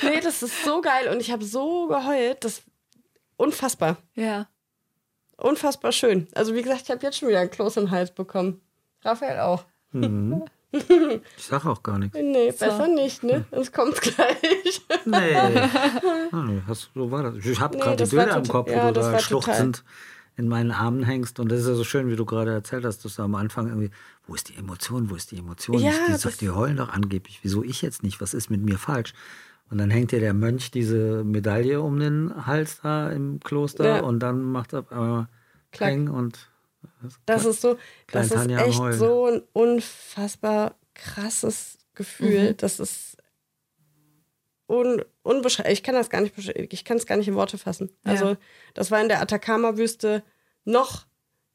Nee, das ist so geil und ich habe so geheult, das unfassbar. Ja. Unfassbar schön. Also wie gesagt, ich habe jetzt schon wieder einen Kloß im Hals bekommen. Raphael auch. Mhm. Ich sag auch gar nichts. Nee, so. besser nicht, ne? Es kommt gleich. Nee. Ah, hast, so war das. Ich habe nee, gerade die Bilder im Kopf, ja, wo du da schluchzend total in meinen Armen hängst. Und das ist ja so schön, wie du gerade erzählt hast, dass du am Anfang irgendwie, wo ist die Emotion, wo ist die Emotion? Ja, ich, die sagt, die heulen doch angeblich. Wieso ich jetzt nicht? Was ist mit mir falsch? Und dann hängt dir der Mönch diese Medaille um den Hals da im Kloster ja. und dann macht er einmal Klang und das, das ist so, das ist echt so ein unfassbar krasses Gefühl. Mhm. Das ist un, unbeschreiblich. Ich kann das gar nicht, ich kann es gar nicht in Worte fassen. Also, ja. das war in der Atacama-Wüste noch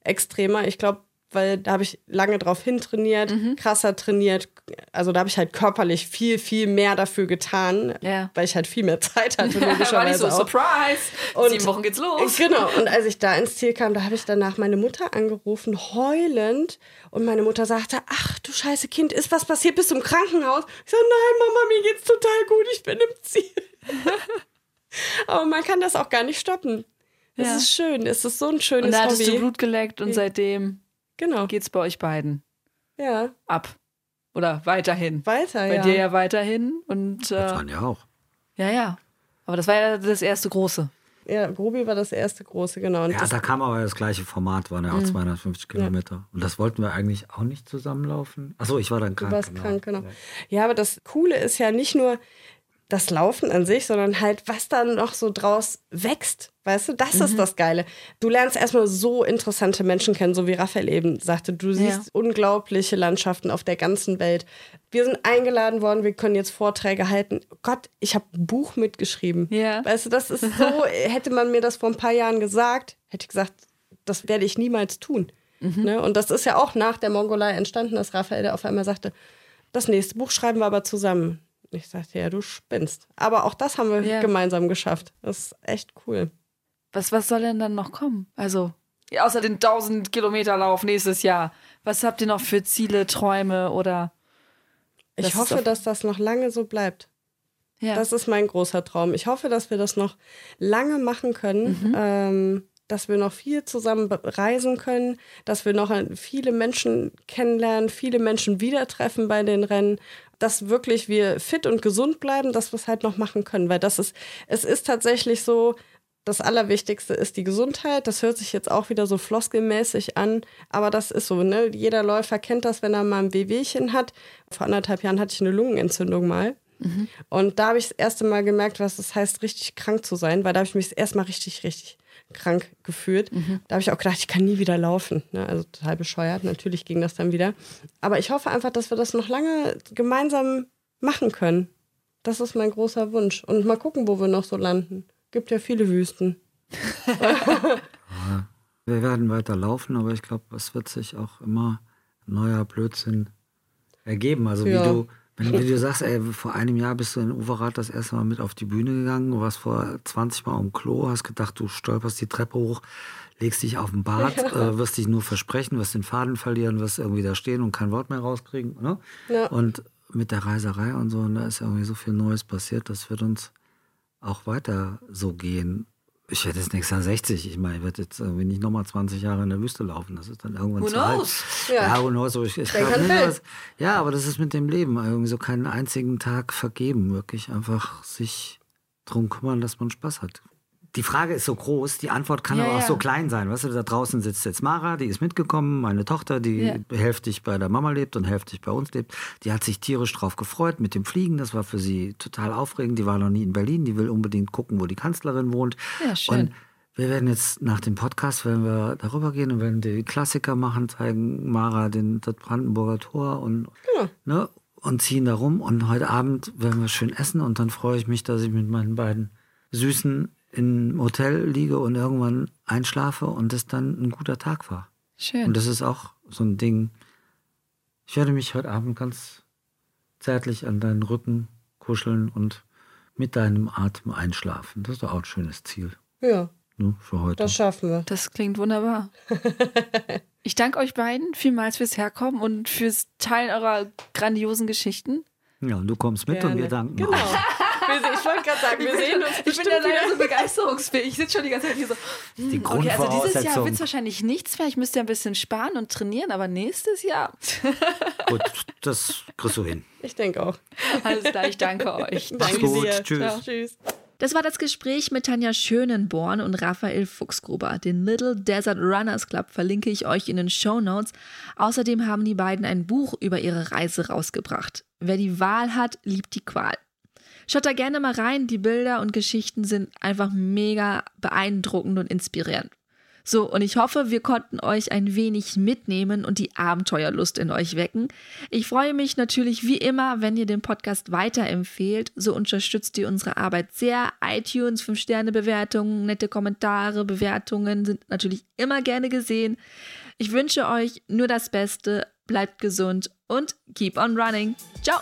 extremer. Ich glaube, weil da habe ich lange drauf hintrainiert, mhm. krasser trainiert. Also da habe ich halt körperlich viel, viel mehr dafür getan, ja. weil ich halt viel mehr Zeit hatte. Logischerweise war nicht so, auch. Surprise! Und Sieben Wochen geht's los. Genau. Und als ich da ins Ziel kam, da habe ich danach meine Mutter angerufen, heulend. Und meine Mutter sagte, ach du scheiße Kind, ist was passiert? Bist du im Krankenhaus? Ich so, nein, Mama, mir geht's total gut, ich bin im Ziel. Aber man kann das auch gar nicht stoppen. Es ja. ist schön, es ist so ein schönes Und da hattest Hobby. du Blut geleckt und seitdem Genau. Geht's bei euch beiden? Ja. Ab. Oder weiterhin. Weiter, bei ja. Bei dir ja weiterhin. Und, äh, das waren ja auch. Ja, ja. Aber das war ja das erste große. Ja, Grobi war das erste große, genau. Und ja, da kam aber das gleiche Format, waren ja auch mhm. 250 Kilometer. Ja. Und das wollten wir eigentlich auch nicht zusammenlaufen. Achso, ich war dann krank. Du warst genau. krank, genau. Ja, aber das Coole ist ja nicht nur, das Laufen an sich, sondern halt, was dann noch so draus wächst. Weißt du, das mhm. ist das Geile. Du lernst erstmal so interessante Menschen kennen, so wie Raphael eben sagte. Du siehst ja. unglaubliche Landschaften auf der ganzen Welt. Wir sind eingeladen worden, wir können jetzt Vorträge halten. Gott, ich habe ein Buch mitgeschrieben. Ja. Weißt du, das ist so, hätte man mir das vor ein paar Jahren gesagt, hätte ich gesagt, das werde ich niemals tun. Mhm. Ne? Und das ist ja auch nach der Mongolei entstanden, dass Raphael auf einmal sagte, das nächste Buch schreiben wir aber zusammen. Ich sagte, ja, du spinnst. Aber auch das haben wir ja. gemeinsam geschafft. Das ist echt cool. Was, was soll denn dann noch kommen? Also, außer den 1000 Kilometer Lauf nächstes Jahr. Was habt ihr noch für Ziele, Träume oder? Ich hoffe, dass das noch lange so bleibt. Ja. Das ist mein großer Traum. Ich hoffe, dass wir das noch lange machen können. Mhm. Ähm, dass wir noch viel zusammen reisen können, dass wir noch viele Menschen kennenlernen, viele Menschen wieder treffen bei den Rennen dass wirklich wir fit und gesund bleiben, dass wir es halt noch machen können. Weil das ist, es ist tatsächlich so, das Allerwichtigste ist die Gesundheit. Das hört sich jetzt auch wieder so floskelmäßig an, aber das ist so, ne? Jeder Läufer kennt das, wenn er mal ein Wehwehchen hat. Vor anderthalb Jahren hatte ich eine Lungenentzündung mal. Mhm. Und da habe ich das erste Mal gemerkt, was es das heißt, richtig krank zu sein, weil da habe ich mich das erste Mal richtig, richtig krank gefühlt. Mhm. Da habe ich auch gedacht, ich kann nie wieder laufen. Ne? Also total bescheuert. Natürlich ging das dann wieder. Aber ich hoffe einfach, dass wir das noch lange gemeinsam machen können. Das ist mein großer Wunsch. Und mal gucken, wo wir noch so landen. Gibt ja viele Wüsten. wir werden weiter laufen, aber ich glaube, es wird sich auch immer neuer Blödsinn ergeben. Also ja. wie du wenn, wenn du sagst, ey, vor einem Jahr bist du in Overath das erste Mal mit auf die Bühne gegangen, du warst vor 20 Mal um Klo, hast gedacht, du stolperst die Treppe hoch, legst dich auf den Bad, ja. äh, wirst dich nur versprechen, wirst den Faden verlieren, wirst irgendwie da stehen und kein Wort mehr rauskriegen. Ne? Ja. Und mit der Reiserei und so, und da ist irgendwie so viel Neues passiert, das wird uns auch weiter so gehen ich werde jetzt nächstes Jahr 60. Ich meine, ich werde jetzt irgendwie nicht nochmal 20 Jahre in der Wüste laufen. Das ist dann irgendwann who zu alt. Ja. ja, who knows. Ich, ich glaub, das, ja, aber das ist mit dem Leben. Irgendwie so keinen einzigen Tag vergeben. Wirklich einfach sich drum kümmern, dass man Spaß hat die Frage ist so groß, die Antwort kann ja, aber auch ja. so klein sein. Weißt du, da draußen sitzt jetzt Mara, die ist mitgekommen, meine Tochter, die ja. hälftig bei der Mama lebt und hälftig bei uns lebt. Die hat sich tierisch drauf gefreut mit dem Fliegen. Das war für sie total aufregend. Die war noch nie in Berlin. Die will unbedingt gucken, wo die Kanzlerin wohnt. Ja, schön. Und wir werden jetzt nach dem Podcast, werden wir darüber gehen und werden die Klassiker machen, zeigen Mara den, das Brandenburger Tor und, ja. ne, und ziehen da rum. Und heute Abend werden wir schön essen und dann freue ich mich, dass ich mit meinen beiden Süßen im Hotel liege und irgendwann einschlafe und es dann ein guter Tag war. Schön. Und das ist auch so ein Ding. Ich werde mich heute Abend ganz zärtlich an deinen Rücken kuscheln und mit deinem Atem einschlafen. Das ist doch auch ein schönes Ziel Ja, ne, für heute. das schaffen wir. Das klingt wunderbar. Ich danke euch beiden vielmals fürs Herkommen und fürs Teilen eurer grandiosen Geschichten. ja, und du kommst mit und Gerne. wir danken Genau. auch. Wir se- Ich wollte gerade sagen, wir sehen uns Ich bin ja leider so begeisterungsfähig. Ich sitze schon die ganze Zeit hier so. Die Okay, also dieses Jahr wird es wahrscheinlich nichts mehr. Ich müsste ja ein bisschen sparen und trainieren, aber nächstes Jahr. Gut, das kriegst du hin. Ich denke auch. Alles klar, ich danke euch. Mach's Danke gut. dir. Tschüss. Ciao. Tschüss. Das war das Gespräch mit Tanja Schönenborn und Raphael Fuchsgruber. Den Middle Desert Runners Club verlinke ich euch in den Show Notes. Außerdem haben die beiden ein Buch über ihre Reise rausgebracht. Wer die Wahl hat, liebt die Qual. Schaut da gerne mal rein, die Bilder und Geschichten sind einfach mega beeindruckend und inspirierend. So, und ich hoffe, wir konnten euch ein wenig mitnehmen und die Abenteuerlust in euch wecken. Ich freue mich natürlich wie immer, wenn ihr den Podcast weiterempfehlt. So unterstützt ihr unsere Arbeit sehr. iTunes, 5-Sterne-Bewertungen, nette Kommentare, Bewertungen sind natürlich immer gerne gesehen. Ich wünsche euch nur das Beste, bleibt gesund und keep on running. Ciao!